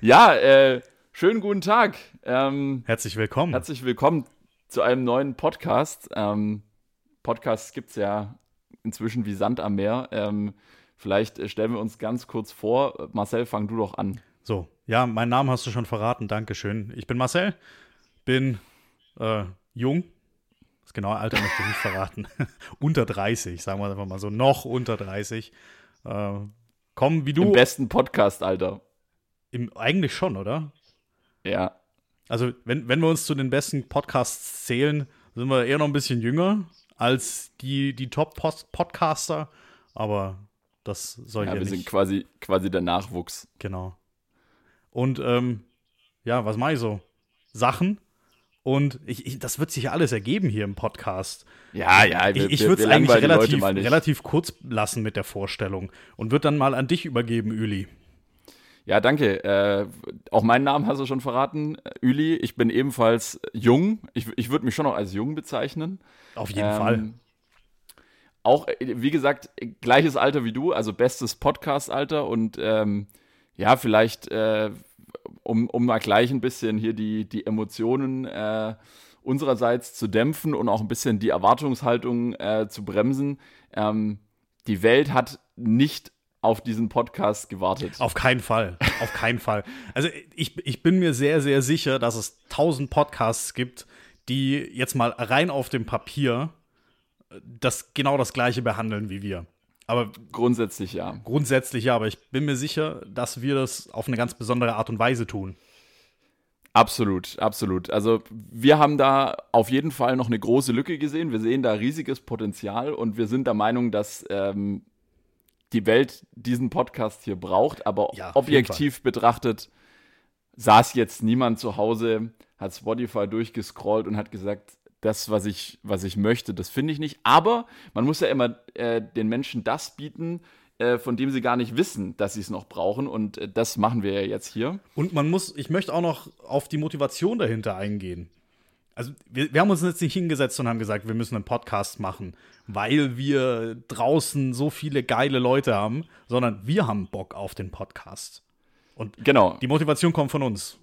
Ja, äh, schönen guten Tag. Ähm, Herzlich willkommen. herzlich willkommen zu einem neuen Podcast. Ähm, Podcasts gibt es ja inzwischen wie Sand am Meer. Ähm, vielleicht äh, stellen wir uns ganz kurz vor. Marcel, fang du doch an. So, ja, meinen Namen hast du schon verraten. Dankeschön. Ich bin Marcel, bin äh, jung. Das genaue Alter möchte ich nicht verraten. unter 30, sagen wir einfach mal so. Noch unter 30. Äh, komm, wie Im du. besten Podcast-Alter. Im, eigentlich schon, oder? Ja. Also, wenn, wenn wir uns zu den besten Podcasts zählen, sind wir eher noch ein bisschen jünger als die, die Top-Podcaster. Aber das soll ja hier wir nicht. sind quasi, quasi der Nachwuchs. Genau. Und ähm, ja, was mache ich so? Sachen. Und ich, ich, das wird sich ja alles ergeben hier im Podcast. Ja, ja, Ich, ich wir- würde wir es eigentlich relativ, relativ kurz lassen mit der Vorstellung und würde dann mal an dich übergeben, Üli. Ja, danke. Äh, auch meinen Namen hast du schon verraten, äh, Üli. Ich bin ebenfalls jung. Ich, ich würde mich schon noch als jung bezeichnen. Auf jeden Ähm, Fall. Auch, äh, wie gesagt, gleiches Alter wie du, also bestes Podcast-Alter und ähm, ja, vielleicht, äh, um, um mal gleich ein bisschen hier die, die Emotionen äh, unsererseits zu dämpfen und auch ein bisschen die Erwartungshaltung äh, zu bremsen. Ähm, die Welt hat nicht auf diesen Podcast gewartet. Auf keinen Fall. Auf keinen Fall. Also ich, ich bin mir sehr, sehr sicher, dass es tausend Podcasts gibt, die jetzt mal rein auf dem Papier äh, das genau das gleiche behandeln wie wir. Aber Grundsätzlich ja. grundsätzlich ja, aber ich bin mir sicher, dass wir das auf eine ganz besondere Art und Weise tun. Absolut, absolut. Also wir haben da auf jeden Fall noch eine große Lücke gesehen. Wir sehen da riesiges Potenzial und wir sind der Meinung, dass ähm, die Welt diesen Podcast hier braucht. Aber Ja, objektiv betrachtet saß jetzt niemand zu Hause, hat Spotify durchgescrollt und hat gesagt, das, was ich, was ich möchte, das finde ich nicht. Aber man muss ja immer äh, den Menschen das bieten, äh, von dem sie gar nicht wissen, dass sie es noch brauchen. Und äh, das machen wir ja jetzt hier. Und man muss, ich möchte auch noch auf die Motivation dahinter eingehen. Also, wir, wir haben uns jetzt nicht hingesetzt und haben gesagt, wir müssen einen Podcast machen, weil wir draußen so viele geile Leute haben, sondern wir haben Bock auf den Podcast. Und Genau. die Motivation kommt von uns.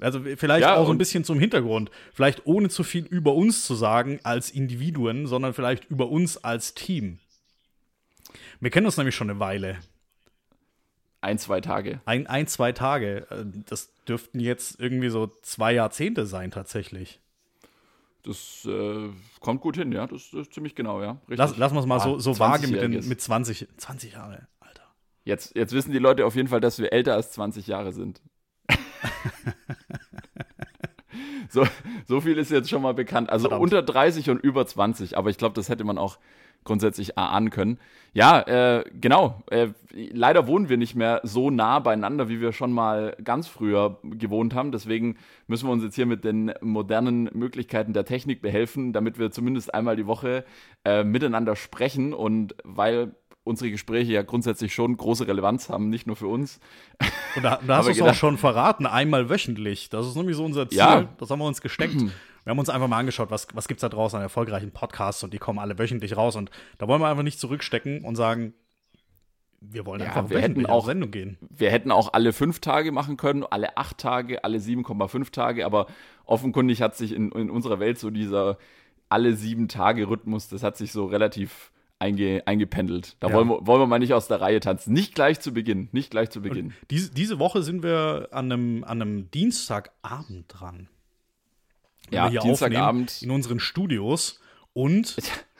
Also vielleicht Ja, auch so ein bisschen zum Hintergrund. Vielleicht ohne zu viel über uns zu sagen als Individuen, sondern vielleicht über uns als Team. Wir kennen uns nämlich schon eine Weile. Ein, zwei Tage. Ein, ein, zwei Tage. Äh, Das dürften jetzt irgendwie so zwei Jahrzehnte sein, tatsächlich. Das äh, kommt gut hin, ja. Das, das ist ziemlich genau, ja. Richtig. Lass, lassen wir es mal so, Ah, so vage mit, den, 20-Jähriges. mit 20, 20 Jahre, Alter. Jetzt, jetzt wissen die Leute auf jeden Fall, dass wir älter als 20 Jahre sind. so, so viel ist jetzt schon mal bekannt. Also Verdammt. unter 30 und über 20, aber ich glaube, das hätte man auch grundsätzlich erahnen können. Ja, äh, genau. Äh, leider wohnen wir nicht mehr so nah beieinander, wie wir schon mal ganz früher gewohnt haben. Deswegen müssen wir uns jetzt hier mit den modernen Möglichkeiten der Technik behelfen, damit wir zumindest einmal die Woche äh, miteinander sprechen. Und weil unsere Gespräche ja grundsätzlich schon große Relevanz haben, nicht nur für uns. Und da, da hast du es auch gedacht- schon verraten, einmal wöchentlich. Das ist nämlich so unser Ziel. Ja. Das haben wir uns gesteckt. Wir haben uns einfach mal angeschaut, was, was gibt es da draußen an erfolgreichen Podcasts und die kommen alle wöchentlich raus. Und da wollen wir einfach nicht zurückstecken und sagen, wir wollen Ja, einfach wir hätten auch- Sendung gehen. Wir hätten auch alle fünf Tage machen können, alle acht Tage, alle 7,5 Tage, aber offenkundig hat sich in, in unserer Welt so dieser alle sieben Tage Rhythmus, das hat sich so relativ einge, eingependelt. Da Ja. wollen, wir, wollen wir mal nicht aus der Reihe tanzen. Nicht gleich zu Beginn, nicht gleich zu Beginn. Diese, diese Woche sind wir an einem, an einem Dienstagabend dran. Wenn Ja, Dienstagabend. in unseren Studios. Und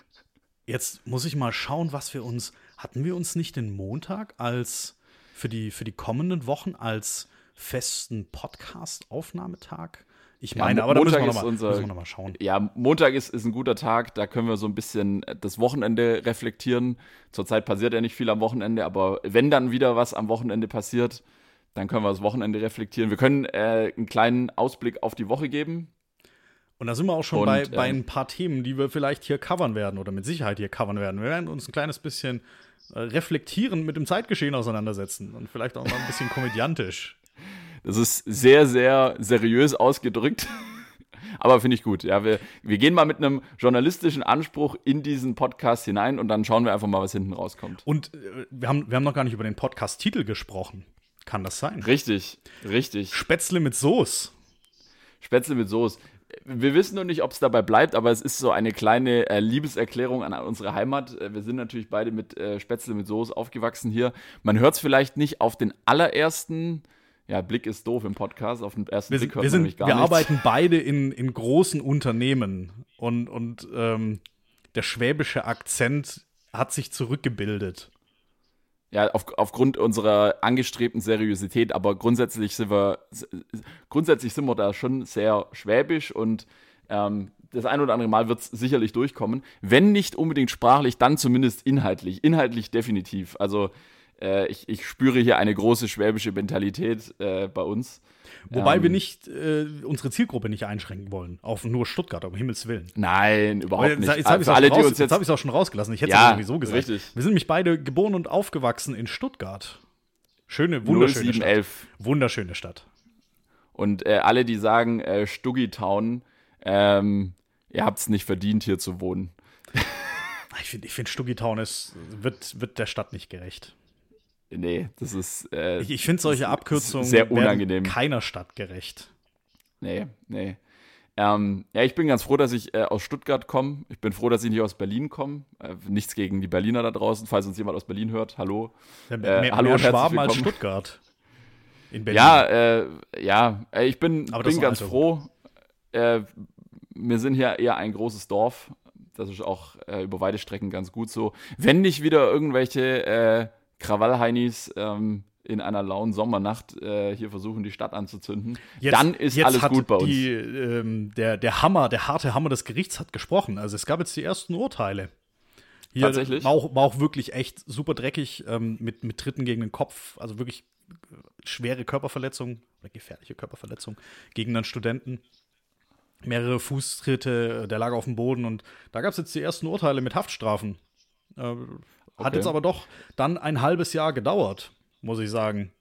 jetzt muss ich mal schauen, was wir uns. Hatten wir uns nicht den Montag als für die, für die kommenden Wochen als festen Podcast-Aufnahmetag? Ich Ja, meine, Mo- aber da müssen wir Montag nochmal ist unser- noch mal schauen. Ja, Montag ist, ist ein guter Tag, da können wir so ein bisschen das Wochenende reflektieren. Zurzeit passiert ja nicht viel am Wochenende, aber wenn dann wieder was am Wochenende passiert, dann können wir das Wochenende reflektieren. Wir können äh, einen kleinen Ausblick auf die Woche geben. Und da sind wir auch schon Und, bei, ähm, bei ein paar Themen, die wir vielleicht hier covern werden oder mit Sicherheit hier covern werden. Wir werden uns ein kleines bisschen äh, reflektierend mit dem Zeitgeschehen auseinandersetzen und vielleicht auch mal ein bisschen komödiantisch. Das ist sehr, sehr seriös ausgedrückt. Aber finde ich gut. Ja, wir, wir gehen mal mit einem journalistischen Anspruch in diesen Podcast hinein und dann schauen wir einfach mal, was hinten rauskommt. Und äh, wir, haben, wir haben noch gar nicht über den Podcast-Titel gesprochen. Kann das sein? Richtig, richtig. Spätzle mit Soße. Spätzle mit Soße. Wir wissen noch nicht, ob es dabei bleibt, aber es ist so eine kleine äh, Liebeserklärung an unsere Heimat. Äh, wir sind natürlich beide mit äh, Spätzle mit Soße aufgewachsen hier. Man hört es vielleicht nicht auf den allerersten. Ja, Blick ist doof im Podcast. Auf den ersten Wir, Blick hört wir, sind, nämlich gar wir nichts. arbeiten beide in, in großen Unternehmen und, und ähm, der schwäbische Akzent hat sich zurückgebildet. Ja, auf, aufgrund unserer angestrebten Seriosität, aber grundsätzlich sind wir grundsätzlich sind wir da schon sehr schwäbisch und ähm, das ein oder andere Mal wird es sicherlich durchkommen. Wenn nicht unbedingt sprachlich, dann zumindest inhaltlich. Inhaltlich definitiv. Also äh, ich, ich spüre hier eine große schwäbische Mentalität äh, bei uns. Wobei Ähm, wir nicht äh, unsere Zielgruppe nicht einschränken wollen. Auf nur Stuttgart, um Himmels Willen. Nein, überhaupt nicht. jetzt habe ich es Für auch, raus- hab auch schon rausgelassen. Ich hätte Ja, es sowieso gesagt. richtig. Wir sind nämlich beide geboren und aufgewachsen in Stuttgart. Schöne, wunderschöne Stadt. 0711 Wunderschöne Stadt. und äh, alle, die sagen äh, Stuggy Town, ähm, ihr habt es nicht verdient, hier zu wohnen. Ich finde, ich find, Stuggitown ist, wird, wird der Stadt nicht gerecht. Nee, das ist. Äh, Ich, ich finde solche Abkürzungen sehr unangenehm. keiner Stadt gerecht. Nee, nee. Ähm, ja, ich bin ganz froh, dass ich äh, aus Stuttgart komme. Ich bin froh, dass ich nicht aus Berlin komme. Äh, nichts gegen die Berliner da draußen, falls uns jemand aus Berlin hört. Hallo. Ja, Äh, mehr, hallo mehr Schwaben als. Stuttgart. In Berlin. Ja, äh, ja, äh, ich bin, Aber bin ganz alter froh. Äh, wir sind hier eher ein großes Dorf. Das ist auch über weite Strecken ganz gut so. Wenn nicht wieder irgendwelche äh, Krawallheinis ähm, in einer lauen Sommernacht äh, hier versuchen, die Stadt anzuzünden, dann ist jetzt alles gut bei uns. Die, ähm, der, der Hammer, der harte Hammer des Gerichts hat gesprochen. Also es gab jetzt die ersten Urteile. Hier Tatsächlich? War auch, war auch wirklich echt super dreckig ähm, mit, mit Tritten gegen den Kopf. Also wirklich äh, schwere Körperverletzung oder gefährliche Körperverletzung gegen einen Studenten. Mehrere Fußtritte, äh, der lag auf dem Boden und da gab es jetzt die ersten Urteile mit Haftstrafen. Äh, Hat Okay. jetzt aber doch dann ein halbes Jahr gedauert, muss ich sagen.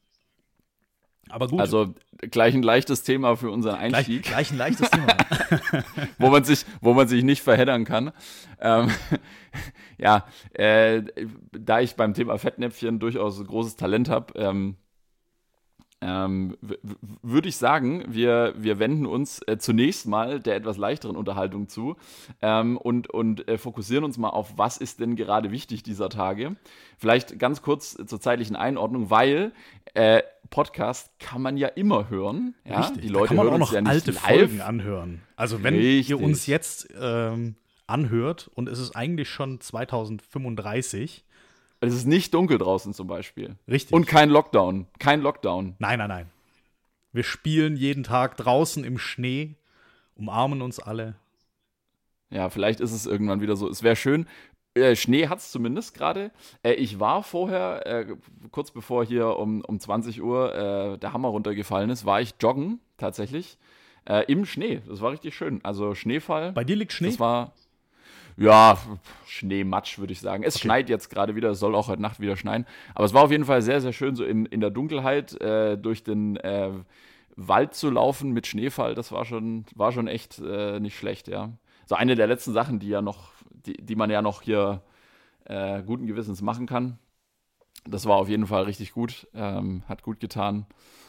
Aber gut, Also gleich ein leichtes Thema für unseren gleich, Einstieg, gleich ein leichtes Thema. wo, man sich, wo man sich nicht verheddern kann. Ähm, ja, äh, da ich beim Thema Fettnäpfchen durchaus großes Talent habe, ähm, ähm, würde ich sagen, wir, wir wenden uns äh, zunächst mal der etwas leichteren Unterhaltung zu ähm, und, und äh, fokussieren uns mal auf, was ist denn gerade wichtig dieser Tage. Vielleicht ganz kurz zur zeitlichen Einordnung, weil äh, Podcast kann man ja immer hören. Ja? Richtig. Die Leute kann man hören auch noch ja alte live. Folgen anhören. Also wenn Richtig. ihr uns jetzt ähm, anhört und es ist eigentlich schon 2035, Es ist nicht dunkel draußen zum Beispiel. richtig. Und kein Lockdown. Kein Lockdown. nein, nein, nein. Wir spielen jeden Tag draußen im Schnee, umarmen uns alle. Ja, vielleicht ist es irgendwann wieder so. Es wäre schön. Äh, Schnee hat es zumindest gerade. Äh, ich war vorher, äh, kurz bevor hier um, um 20 Uhr äh, der Hammer runtergefallen ist, war ich joggen tatsächlich äh, im Schnee. Das war richtig schön. Also Schneefall. Bei dir liegt Schnee? Das war, ja, Schneematsch, würde ich sagen. Es Okay. schneit jetzt gerade wieder, es soll auch heute Nacht wieder schneien. Aber es war auf jeden Fall sehr, sehr schön, so in, in der Dunkelheit äh, durch den äh, Wald zu laufen mit Schneefall. Das war schon, war schon echt äh, nicht schlecht, ja. So eine der letzten Sachen, die ja noch, die, die man ja noch hier äh, guten Gewissens machen kann. Das war auf jeden Fall richtig gut, ähm, hat gut getan.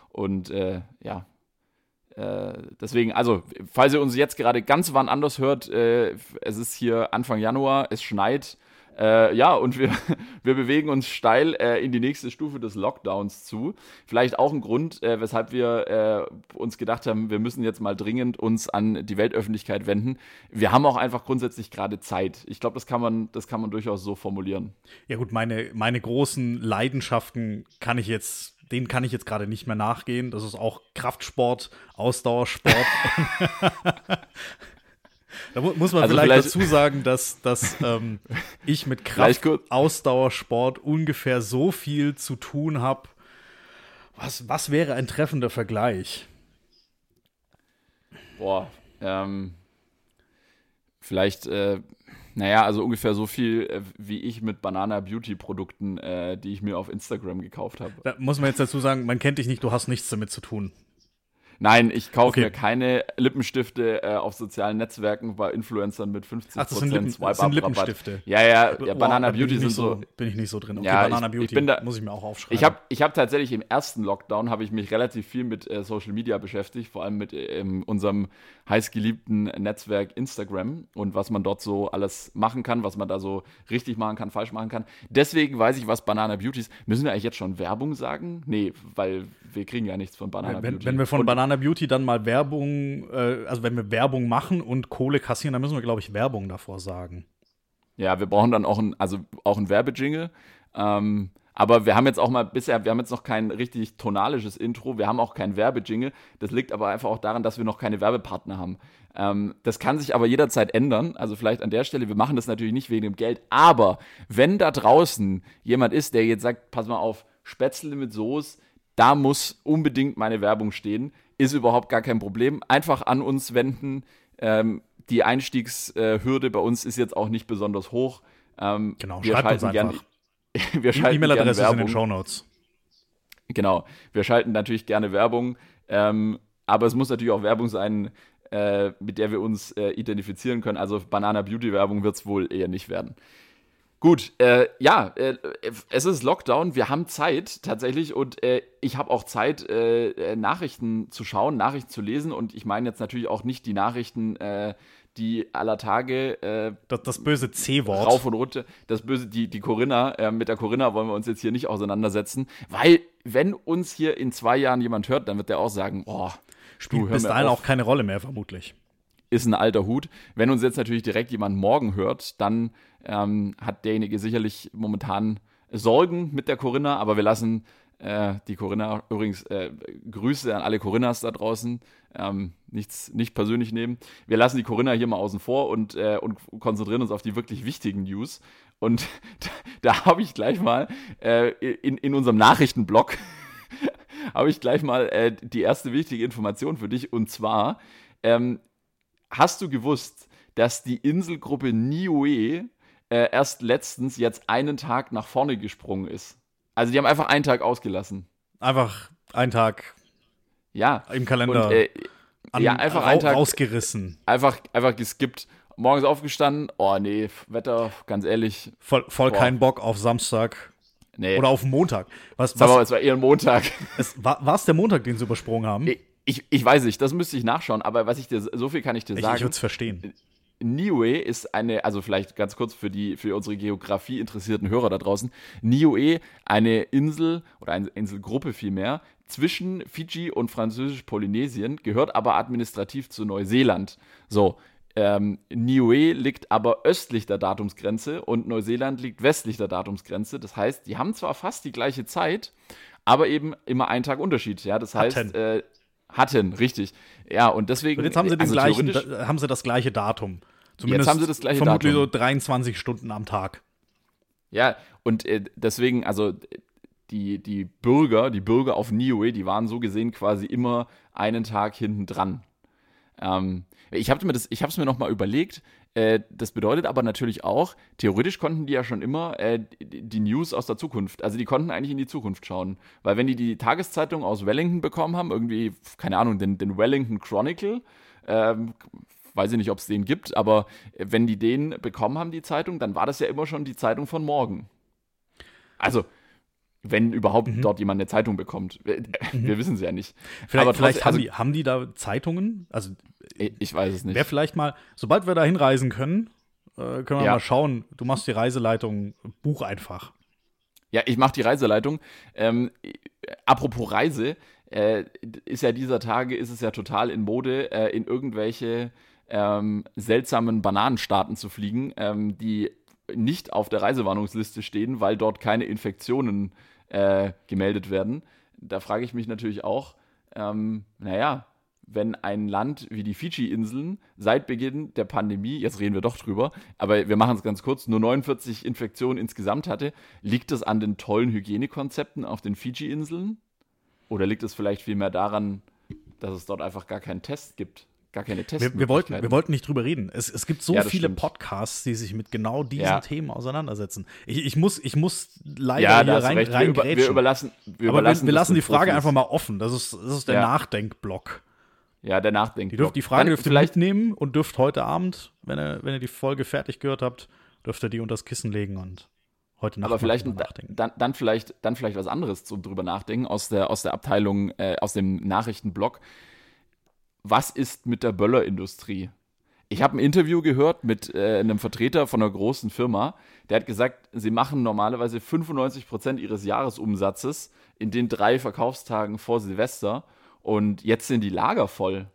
Und äh, ja, äh, deswegen, also, falls ihr uns jetzt gerade ganz wann anders hört, äh, es ist hier Anfang Januar, es schneit. Äh, ja, und wir, wir bewegen uns steil äh, in die nächste Stufe des Lockdowns zu. Vielleicht auch ein Grund, äh, weshalb wir äh, uns gedacht haben, wir müssen jetzt mal dringend uns an die Weltöffentlichkeit wenden. Wir haben auch einfach grundsätzlich gerade Zeit. Ich glaube, das kann man, das kann man durchaus so formulieren. Ja gut, meine, meine großen Leidenschaften kann ich jetzt, denen kann ich jetzt gerade nicht mehr nachgehen. Das ist auch Kraftsport, Ausdauersport. da mu muss man Also vielleicht, vielleicht- dazu sagen, dass, dass ähm, ich mit Kraft, Ausdauersport ungefähr so viel zu tun habe. Was, was wäre ein treffender Vergleich? Boah, ähm, vielleicht, äh, naja, also ungefähr so viel, äh, wie ich mit Banana Beauty Produkten, äh, die ich mir auf Instagram gekauft habe. Da muss man jetzt dazu sagen, man kennt dich nicht, du hast nichts damit zu tun. Nein, ich kaufe okay. mir keine Lippenstifte äh, auf sozialen Netzwerken bei Influencern mit 50% Ach, das sind, Lippen, das sind Lippenstifte. Ja, ja, ja Banana oh, Beauty sind so, Bin ich nicht so drin. Okay, ja, Banana ich, Beauty ich bin da, muss ich mir auch aufschreiben. Ich habe ich hab tatsächlich im ersten Lockdown habe ich mich relativ viel mit äh, Social Media beschäftigt, vor allem mit äh, unserem heißgeliebten Netzwerk Instagram und was man dort so alles machen kann, was man da so richtig machen kann, falsch machen kann. Deswegen weiß ich, was Banana Beauty ist. Müssen wir eigentlich jetzt schon Werbung sagen? Nee, weil wir kriegen ja nichts von Banana wenn, Beauty. Wenn wir von und, Banana Beauty dann mal Werbung, äh, also wenn wir Werbung machen und Kohle kassieren, dann müssen wir, glaube ich, Werbung davor sagen. Ja, wir brauchen dann auch ein, also auch ein Werbejingle. Ähm, aber wir haben jetzt auch mal bisher, wir haben jetzt noch kein richtig tonalisches Intro, wir haben auch kein Werbejingle. Das liegt aber einfach auch daran, dass wir noch keine Werbepartner haben. Ähm, das kann sich aber jederzeit ändern. Also vielleicht an der Stelle, wir machen das natürlich nicht wegen dem Geld, aber wenn da draußen jemand ist, der jetzt sagt, pass mal auf, Spätzle mit Soße, da muss unbedingt meine Werbung stehen, ist überhaupt gar kein Problem. Einfach an uns wenden. Ähm, die Einstiegshürde bei uns ist jetzt auch nicht besonders hoch. Ähm, genau, wir schreibt uns einfach. Gern, wir schalten E-Mail-Adresse ist in den Show Notes. Genau, wir schalten natürlich gerne Werbung, ähm, aber es muss natürlich auch Werbung sein, äh, mit der wir uns äh, identifizieren können. Also Banana Beauty Werbung wird es wohl eher nicht werden. Gut, äh, ja, äh, es ist Lockdown, wir haben Zeit tatsächlich und äh, ich habe auch Zeit, äh, äh, Nachrichten zu schauen, Nachrichten zu lesen und ich meine jetzt natürlich auch nicht die Nachrichten, äh, die aller Tage. das, das böse C-Wort. Rauf und runter. Das böse, die, die Corinna, mit der Corinna wollen wir uns jetzt hier nicht auseinandersetzen, weil, wenn uns hier in zwei Jahren jemand hört, dann wird der auch sagen: Oh, spielt bis dahin auch keine Rolle mehr, vermutlich ist ein alter Hut. Wenn uns jetzt natürlich direkt jemand morgen hört, dann ähm, hat derjenige sicherlich momentan Sorgen mit der Corinna, aber wir lassen äh, die Corinna, übrigens äh, Grüße an alle Corinnas da draußen, ähm, nichts nicht persönlich nehmen. Wir lassen die Corinna hier mal außen vor und, äh, und konzentrieren uns auf die wirklich wichtigen News. Und da, da habe ich gleich mal äh, in, in unserem Nachrichtenblock habe ich gleich mal äh, die erste wichtige Information für dich. Und zwar ähm, hast du gewusst, dass die Inselgruppe Niue äh, erst letztens jetzt einen Tag nach vorne gesprungen ist? Also die haben einfach einen Tag ausgelassen. Einfach einen Tag ja. im Kalender. Und, äh, an, ja, einfach einen Tag rausgerissen. Einfach, einfach geskippt. Morgens aufgestanden, oh nee, Wetter, ganz ehrlich. Voll, voll keinen Bock auf Samstag. Nee. Oder auf Montag. Was, was, aber es war eher ein Montag. Es, war es der Montag, den sie übersprungen haben? Ich, ich, weiß nicht, das müsste ich nachschauen, aber was ich dir, so viel kann ich dir sagen. Ich, ich würde es verstehen. Niue ist eine, also vielleicht ganz kurz für die, für unsere Geografie interessierten Hörer da draußen. Niue, eine Insel oder eine Inselgruppe vielmehr zwischen Fiji und Französisch-Polynesien, gehört aber administrativ zu Neuseeland. So, ähm, Niue liegt aber östlich der Datumsgrenze und Neuseeland liegt westlich der Datumsgrenze. Das heißt, die haben zwar fast die gleiche Zeit, aber eben immer einen Tag Unterschied. Ja, das heißt, äh, hatten, richtig. Ja, und deswegen. Und jetzt haben sie, den also gleichen, haben sie das gleiche Datum. Zumindest jetzt haben sie das gleiche vermutlich Datum. so 23 Stunden am Tag. Ja, und äh, deswegen, also die, die Bürger, die Bürger auf Niue, die waren so gesehen quasi immer einen Tag hinten dran. Ähm, ich habe mir das, ich habe es mir noch mal überlegt. Äh, das bedeutet aber natürlich auch, theoretisch konnten die ja schon immer äh, die News aus der Zukunft, also die konnten eigentlich in die Zukunft schauen, weil wenn die die Tageszeitung aus Wellington bekommen haben, irgendwie keine Ahnung, den, den Wellington Chronicle, ähm, weiß ich nicht, ob es den gibt, aber wenn die den bekommen haben, die Zeitung, dann war das ja immer schon die Zeitung von morgen. Also wenn überhaupt mhm. dort jemand eine Zeitung bekommt. Wir, mhm. wissen es ja nicht. Vielleicht, Aber vielleicht haben, also, die, haben die da Zeitungen? Also ich weiß es nicht. Wäre vielleicht mal, sobald wir da hinreisen können, äh, können wir ja. mal schauen. Du machst die Reiseleitung, buch einfach. Ja, ich mache die Reiseleitung. Ähm, apropos Reise, äh, ist ja dieser Tage, ist es ja total in Mode, äh, in irgendwelche ähm, seltsamen Bananenstaaten zu fliegen, ähm, die nicht auf der Reisewarnungsliste stehen, weil dort keine Infektionen äh, gemeldet werden. Da frage ich mich natürlich auch, ähm, naja, wenn ein Land wie die Fidschi-Inseln seit Beginn der Pandemie, jetzt reden wir doch drüber, aber wir machen es ganz kurz, nur 49 Infektionen insgesamt hatte, liegt es an den tollen Hygienekonzepten auf den Fidschi-Inseln? Oder liegt es vielleicht vielmehr daran, dass es dort einfach gar keinen Test gibt? Gar keine Tests. Wir, wir, wollten, wir wollten nicht drüber reden. Es, es gibt so ja, viele stimmt. Podcasts, die sich mit genau diesen ja. Themen auseinandersetzen. Ich, ich, muss, ich muss leider ja, hier rein, rein wir, über, wir überlassen, wir, Aber überlassen, wir, lassen die Frage Profis. einfach mal offen. Das ist, das ist der Nachdenkblock. Ja, der nachdenkt. Die, dürft, die Frage dürft ihr vielleicht mitnehmen und dürft heute Abend, wenn ihr, wenn ihr die Folge fertig gehört habt, dürft ihr die unter das Kissen legen und heute Nacht aber vielleicht nachdenken. Dann, dann, vielleicht dann vielleicht was anderes zum drüber nachdenken aus der aus der Abteilung äh, aus dem Nachrichtenblock. Was ist mit der Böllerindustrie? Ich habe ein Interview gehört mit äh, einem Vertreter von einer großen Firma, der hat gesagt, sie machen normalerweise 95 Prozent ihres Jahresumsatzes in den drei Verkaufstagen vor Silvester und jetzt sind die Lager voll.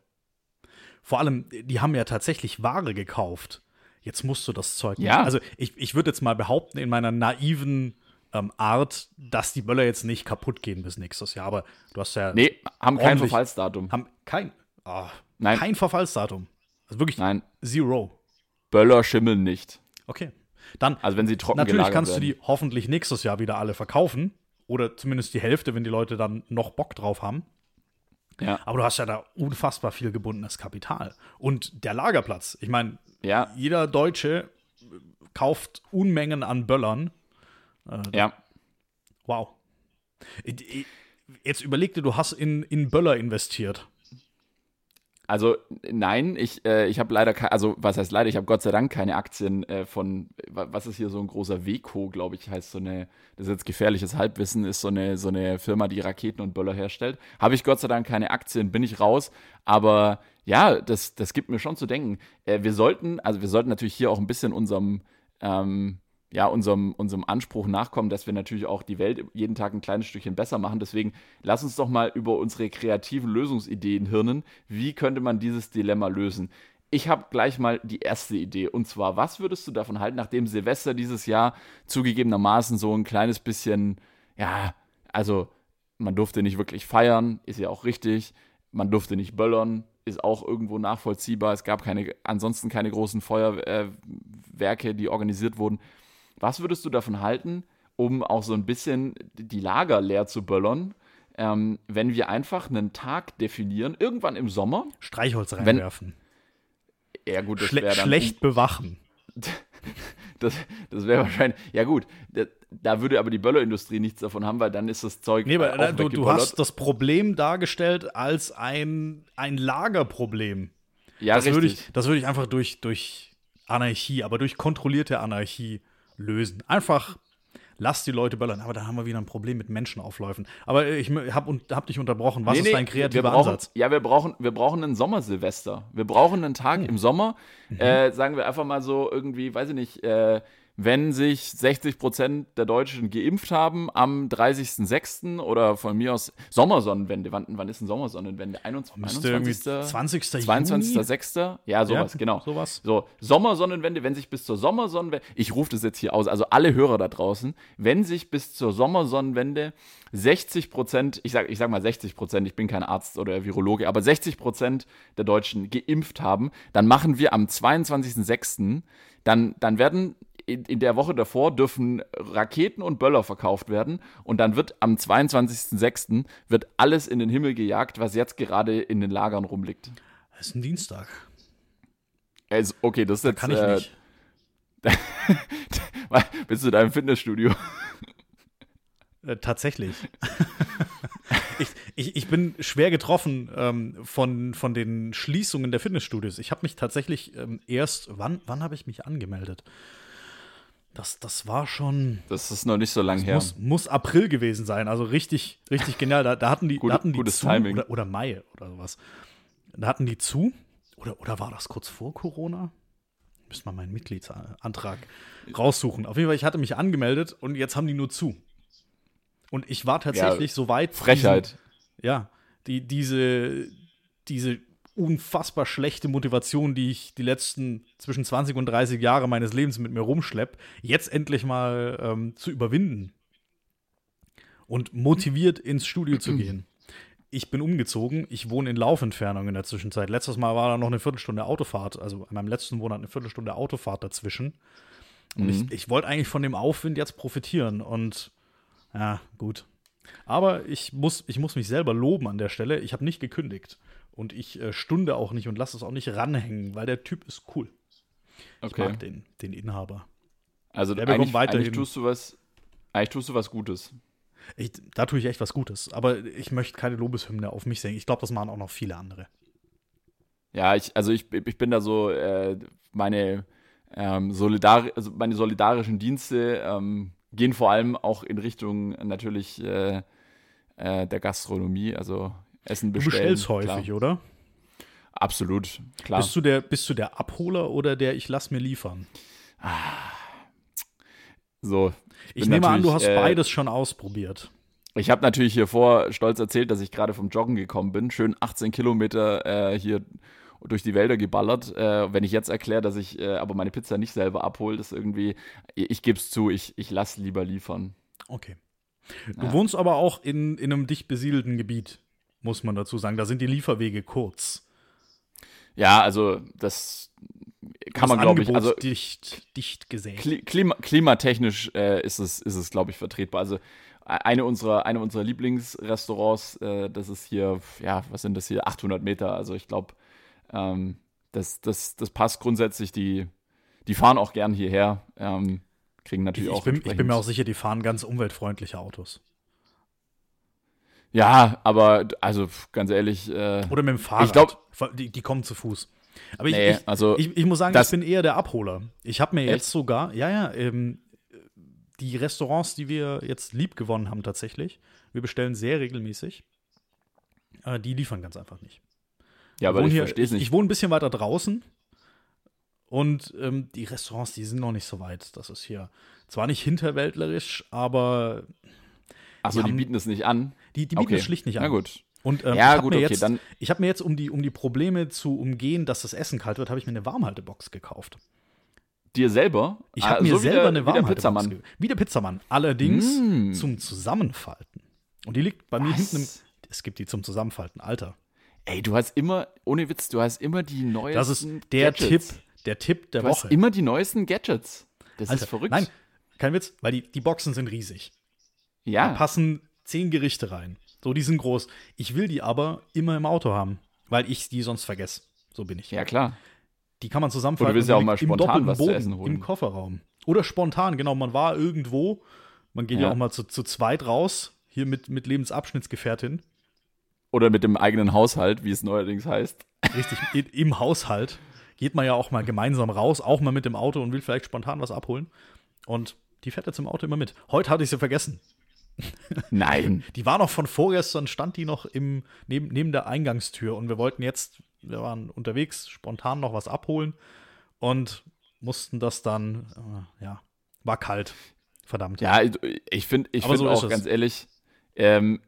Vor allem, die haben ja tatsächlich Ware gekauft. Jetzt musst du das Zeug. Ja. Also ich, ich würde jetzt mal behaupten, in meiner naiven ähm, Art, dass die Böller jetzt nicht kaputt gehen bis nächstes Jahr. Aber du hast ja. Nee, haben kein Verfallsdatum. Haben kein. Oh, Nein. Kein Verfallsdatum. Also wirklich Nein. zero. Böller schimmeln nicht. Okay. Dann, also wenn sie trocken natürlich kannst werden. du die hoffentlich nächstes Jahr wieder alle verkaufen. Oder zumindest die Hälfte, wenn die Leute dann noch Bock drauf haben. Ja. Aber du hast ja da unfassbar viel gebundenes Kapital. Und der Lagerplatz, ich meine, ja. jeder Deutsche kauft Unmengen an Böllern. Äh, ja. Wow. Jetzt überleg dir, du hast in, in Böller investiert. Also nein, ich, äh, ich habe leider, keine, also was heißt leider, ich habe Gott sei Dank keine Aktien äh, von, was ist hier so ein großer Weco, glaube ich, heißt so eine, das ist jetzt gefährliches Halbwissen, ist so eine, so eine Firma, die Raketen und Böller herstellt. Habe ich Gott sei Dank keine Aktien, bin ich raus, aber ja, das, das gibt mir schon zu denken. Äh, wir sollten, also wir sollten natürlich hier auch ein bisschen unserem, ähm, ja, unserem, unserem Anspruch nachkommen, dass wir natürlich auch die Welt jeden Tag ein kleines Stückchen besser machen. Deswegen lass uns doch mal über unsere kreativen Lösungsideen hirnen. Wie könnte man dieses Dilemma lösen? Ich habe gleich mal die erste Idee. Und zwar, was würdest du davon halten, nachdem Silvester dieses Jahr zugegebenermaßen so ein kleines bisschen, ja, also man durfte nicht wirklich feiern, ist ja auch richtig. Man durfte nicht böllern, ist auch irgendwo nachvollziehbar. Es gab keine, ansonsten keine großen Feuerwerke, die organisiert wurden. Was würdest du davon halten, um auch so ein bisschen die Lager leer zu böllern, ähm, wenn wir einfach einen Tag definieren, irgendwann im Sommer? Streichholz reinwerfen. Wenn, ja, gut, das Schle dann, Schlecht bewachen. Das, das wäre wahrscheinlich, ja gut, da, da, würde aber die Böllerindustrie nichts davon haben, weil dann ist das Zeug. Nee, aber äh, du, du, hast das Problem dargestellt als ein, ein Lagerproblem. Ja, das richtig. Würde ich, das würde ich einfach durch, durch Anarchie, aber durch kontrollierte Anarchie lösen. Einfach lass die Leute böllern. Aber da haben wir wieder ein Problem mit Menschenaufläufen. Aber ich habe hab dich unterbrochen. Was nee, ist dein kreativer brauchen, Ansatz? Ja, wir brauchen, wir brauchen einen Sommersilvester. Wir brauchen einen Tag hm. im Sommer. Mhm. Äh, sagen wir einfach mal so irgendwie, weiß ich nicht, äh, wenn sich 60 Prozent der Deutschen geimpft haben am 30.06. oder von mir aus Sommersonnenwende. Wann, wann ist denn Sommersonnenwende? 21. 20. 22.06. Ja, sowas, ja, genau. Sowas. So, Sommersonnenwende, wenn sich bis zur Sommersonnenwende, ich rufe das jetzt hier aus, also alle Hörer da draußen, wenn sich bis zur Sommersonnenwende 60 Prozent, ich sag, ich sag mal 60 Prozent, ich bin kein Arzt oder Virologe, aber 60 Prozent der Deutschen geimpft haben, dann machen wir am 22.06. Dann, dann werden in, in, der Woche davor dürfen Raketen und Böller verkauft werden und dann wird am 22.06. wird alles in den Himmel gejagt, was jetzt gerade in den Lagern rumliegt. Das ist ein Dienstag. Also, okay, das ist da jetzt. Kann ich äh, nicht. Bist du da im Fitnessstudio? Äh, tatsächlich. ich, ich, ich, bin schwer getroffen ähm, von, von den Schließungen der Fitnessstudios. Ich habe mich tatsächlich ähm, erst, wann, wann habe ich mich angemeldet? Das, das war schon. Das ist noch nicht so lange her. Muss, muss, April gewesen sein. Also richtig, richtig genial. Da, da hatten die, Gut, da hatten die gutes zu. Timing. Oder, oder Mai oder sowas. Da hatten die zu. Oder, oder war das kurz vor Corona? Müsste mal meinen Mitgliedsantrag raussuchen. Auf jeden Fall, ich hatte mich angemeldet und jetzt haben die nur zu. Und ich war tatsächlich ja, so weit. Frechheit. Diesen, ja, die, diese, diese unfassbar schlechte Motivation, die ich die letzten zwischen 20 und 30 Jahre meines Lebens mit mir rumschlepp, jetzt endlich mal ähm, zu überwinden und motiviert ins Studio zu gehen. Ich bin umgezogen, ich wohne in Laufentfernung in der Zwischenzeit. Letztes Mal war da noch eine Viertelstunde Autofahrt, also an meinem letzten Monat eine Viertelstunde Autofahrt dazwischen. Und mhm. ich, ich wollte eigentlich von dem Aufwind jetzt profitieren und ja, gut. Aber ich muss, ich muss mich selber loben an der Stelle. Ich habe nicht gekündigt. Und ich äh, stunde auch nicht und lasse es auch nicht ranhängen, weil der Typ ist cool. Okay. Ich mag den, den Inhaber. Also der eigentlich, eigentlich, tust du was, eigentlich tust du was Gutes. Ich, da tue ich echt was Gutes. Aber ich möchte keine Lobeshymne auf mich singen. Ich glaube, das machen auch noch viele andere. Ja, ich, also ich, ich bin da so, äh, meine, ähm, solidar also meine solidarischen Dienste ähm, gehen vor allem auch in Richtung natürlich äh, äh, der Gastronomie, also Essen bestellen. Du bestellst häufig, klar. oder? Absolut, klar. Bist du, der, bist du der Abholer oder der Ich lass mir liefern? so, Ich bin nehme an, du hast äh, beides schon ausprobiert. Ich habe natürlich hier vor stolz erzählt, dass ich gerade vom Joggen gekommen bin. Schön 18 Kilometer äh, hier durch die Wälder geballert. Äh, wenn ich jetzt erkläre, dass ich äh, aber meine Pizza nicht selber abhole, ist irgendwie, ich, ich gebe es zu, ich, ich lasse lieber liefern. Okay. Du Ja. wohnst aber auch in, in einem dicht besiedelten Gebiet, muss man dazu sagen. Da sind die Lieferwege kurz. Ja, also das kann Das man, glaube ich, also dicht, dicht. Kli Klima klimatechnisch äh, ist es, ist es glaube ich, vertretbar. Also e- eine unserer, eine unserer Lieblingsrestaurants, äh, das ist hier, ja, was sind das hier, 800 Meter. Also ich glaube, ähm, das, das, das passt grundsätzlich. Die, die fahren auch gern hierher, ähm, kriegen Ich, natürlich ich, auch bin, ich bin mir auch sicher, die fahren ganz umweltfreundliche Autos. Ja, aber also ganz ehrlich, äh, Oder mit dem Fahrrad. Ich glaub- die, die kommen zu Fuß. Aber ich, nee, ich, also ich, ich muss sagen, ich bin eher der Abholer. Ich habe mir Echt? jetzt sogar, ja, ja, ähm, die Restaurants, die wir jetzt lieb gewonnen haben tatsächlich, wir bestellen sehr regelmäßig, äh, die liefern ganz einfach nicht. ja, aber ich hier- verstehe es Ich, nicht. ich wohne ein bisschen weiter draußen und ähm, die Restaurants, die sind noch nicht so weit. Das ist hier zwar nicht hinterwäldlerisch, aber Achso, die die bieten es nicht an. Die, die bieten Okay. es schlicht nicht an. Na gut. Und ähm, Ja, ich habe gut, mir, okay, jetzt- ich hab mir jetzt, um die, um die Probleme zu umgehen, dass das Essen kalt wird, habe ich mir eine Warmhaltebox gekauft. Dir selber? Ich Ah, habe mir so selber der- eine Warmhaltebox Pizzamann. ge- Wie der Pizzamann. Allerdings Mm. zum Zusammenfalten. Und die liegt bei mir Was? hinten im. Es gibt die zum Zusammenfalten, Alter. Ey, du hast immer, ohne Witz, du hast immer die neuesten Das ist der Gadgets. Tipp, der Tipp der Du hast Woche. immer die neuesten Gadgets. Das Alter, ist verrückt. Nein, kein Witz, weil die, die Boxen sind riesig. Da ja, passen zehn Gerichte rein. So, die sind groß. Ich will die aber immer im Auto haben, weil ich die sonst vergesse. So bin ich. ja klar. Die kann man zusammenfalten. Und du willst ja auch mal spontan was zu Boden essen holen. Im Kofferraum. Oder spontan, genau. Man war irgendwo, man geht ja, Ja. auch mal zu, zu zweit raus, hier mit, mit Lebensabschnittsgefährtin. Oder mit dem eigenen Haushalt, wie es neuerdings heißt. Richtig, im Haushalt geht man ja auch mal gemeinsam raus, auch mal mit dem Auto und will vielleicht spontan was abholen. Und die fährt jetzt im Auto immer mit. Heute hatte ich sie vergessen. Nein. Die war noch von vorgestern, stand die noch im, neben, neben der Eingangstür und wir wollten jetzt, wir waren unterwegs, spontan noch was abholen und mussten das dann, äh, ja, war kalt. Verdammt. Ja, ich finde ich find so auch ganz ehrlich, ähm,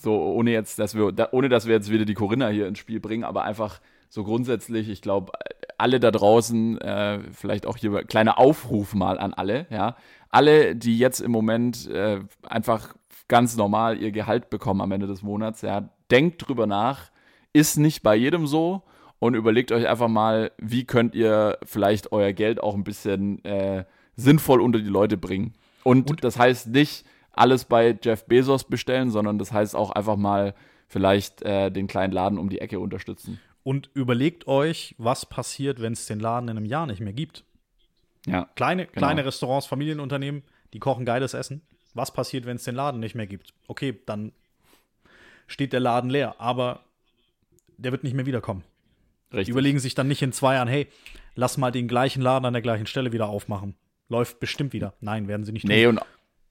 so ohne jetzt, dass wir, ohne dass wir jetzt wieder die Corinna hier ins Spiel bringen, aber einfach so grundsätzlich, ich glaube, alle da draußen, äh, vielleicht auch hier kleiner Aufruf mal an alle, ja, alle, die jetzt im Moment äh, einfach ganz normal ihr Gehalt bekommen am Ende des Monats, ja, denkt drüber nach, ist nicht bei jedem so und überlegt euch einfach mal, wie könnt ihr vielleicht euer Geld auch ein bisschen äh, sinnvoll unter die Leute bringen. Und, das heißt nicht alles bei Jeff Bezos bestellen, sondern das heißt auch einfach mal vielleicht äh, den kleinen Laden um die Ecke unterstützen. Und überlegt euch, was passiert, wenn es den Laden in einem Jahr nicht mehr gibt. Ja. Kleine, Genau. kleine Restaurants, Familienunternehmen, die kochen geiles Essen. Was passiert, wenn es den Laden nicht mehr gibt? Okay, dann steht der Laden leer, aber der wird nicht mehr wiederkommen. Die Richtig. überlegen sich dann nicht in zwei Jahren, hey, lass mal den gleichen Laden an der gleichen Stelle wieder aufmachen. Läuft bestimmt wieder. Nein, werden sie nicht Nee, und,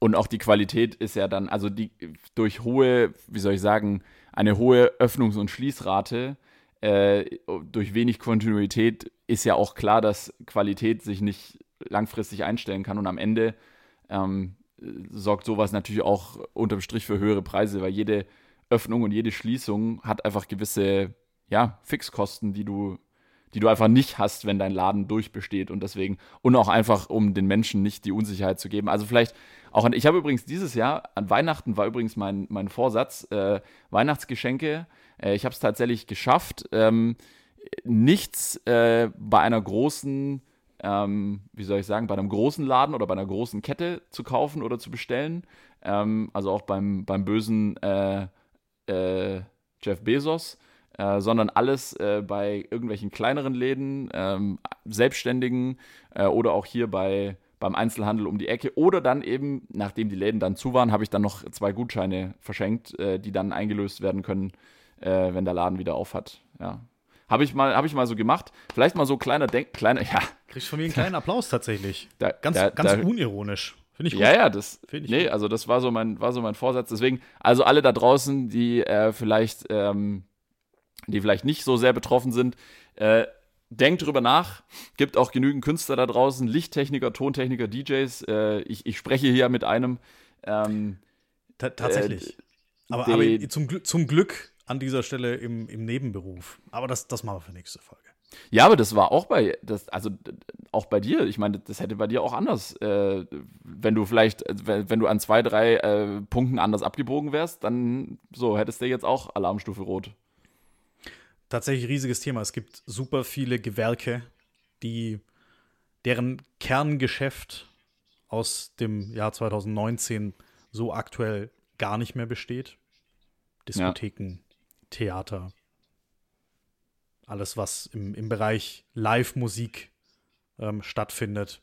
und auch die Qualität ist ja dann, also die durch hohe, wie soll ich sagen, eine hohe Öffnungs- und Schließrate, äh, durch wenig Kontinuität ist ja auch klar, dass Qualität sich nicht langfristig einstellen kann. Und am Ende ähm, sorgt sowas natürlich auch unterm Strich für höhere Preise, weil jede Öffnung und jede Schließung hat einfach gewisse ja, Fixkosten, die du, die du einfach nicht hast, wenn dein Laden durchbesteht. Und deswegen und auch einfach, um den Menschen nicht die Unsicherheit zu geben. Also vielleicht auch an, ich habe übrigens dieses Jahr, an Weihnachten war übrigens mein, mein Vorsatz, äh, Weihnachtsgeschenke, äh, ich habe es tatsächlich geschafft, ähm, nichts äh, bei einer großen, ähm, wie soll ich sagen, bei einem großen Laden oder bei einer großen Kette zu kaufen oder zu bestellen. Ähm, also auch beim, beim bösen äh, äh, Jeff Bezos, äh, sondern alles äh, bei irgendwelchen kleineren Läden, ähm, Selbstständigen äh, oder auch hier bei beim Einzelhandel um die Ecke. Oder dann eben, nachdem die Läden dann zu waren, habe ich dann noch zwei Gutscheine verschenkt, äh, die dann eingelöst werden können, äh, wenn der Laden wieder auf hat. Ja. Habe ich, mal, hab ich mal so gemacht. Vielleicht mal so kleiner Denk, kleiner, ja. Kriegst von mir einen kleinen Applaus tatsächlich. Da, ganz da, ganz da, unironisch. Finde ich gut. Ja, ja, das, Find ich nee, gut. also das war so mein, war so mein Vorsatz. Deswegen, also alle da draußen, die äh, vielleicht, ähm, die vielleicht nicht so sehr betroffen sind, äh, denkt drüber nach. Gibt auch genügend Künstler da draußen, Lichttechniker, Tontechniker, DJs. Äh, ich, ich spreche hier mit einem. Ähm, Ta tatsächlich. aber, die- aber zum, Glück, zum Glück an dieser Stelle im, im Nebenberuf. Aber das, das machen wir für nächste Folge. Ja, aber das war auch bei, das, also auch bei dir. Ich meine, das hätte bei dir auch anders, äh, wenn du vielleicht, äh, wenn, wenn du an zwei, drei äh, Punkten anders abgebogen wärst, dann so hättest du jetzt auch Alarmstufe Rot. Tatsächlich riesiges Thema. Es gibt super viele Gewerke, die deren Kerngeschäft aus dem Jahr 2019 so aktuell gar nicht mehr besteht. Diskotheken, Theater, alles, was im, im Bereich Live-Musik ähm, stattfindet.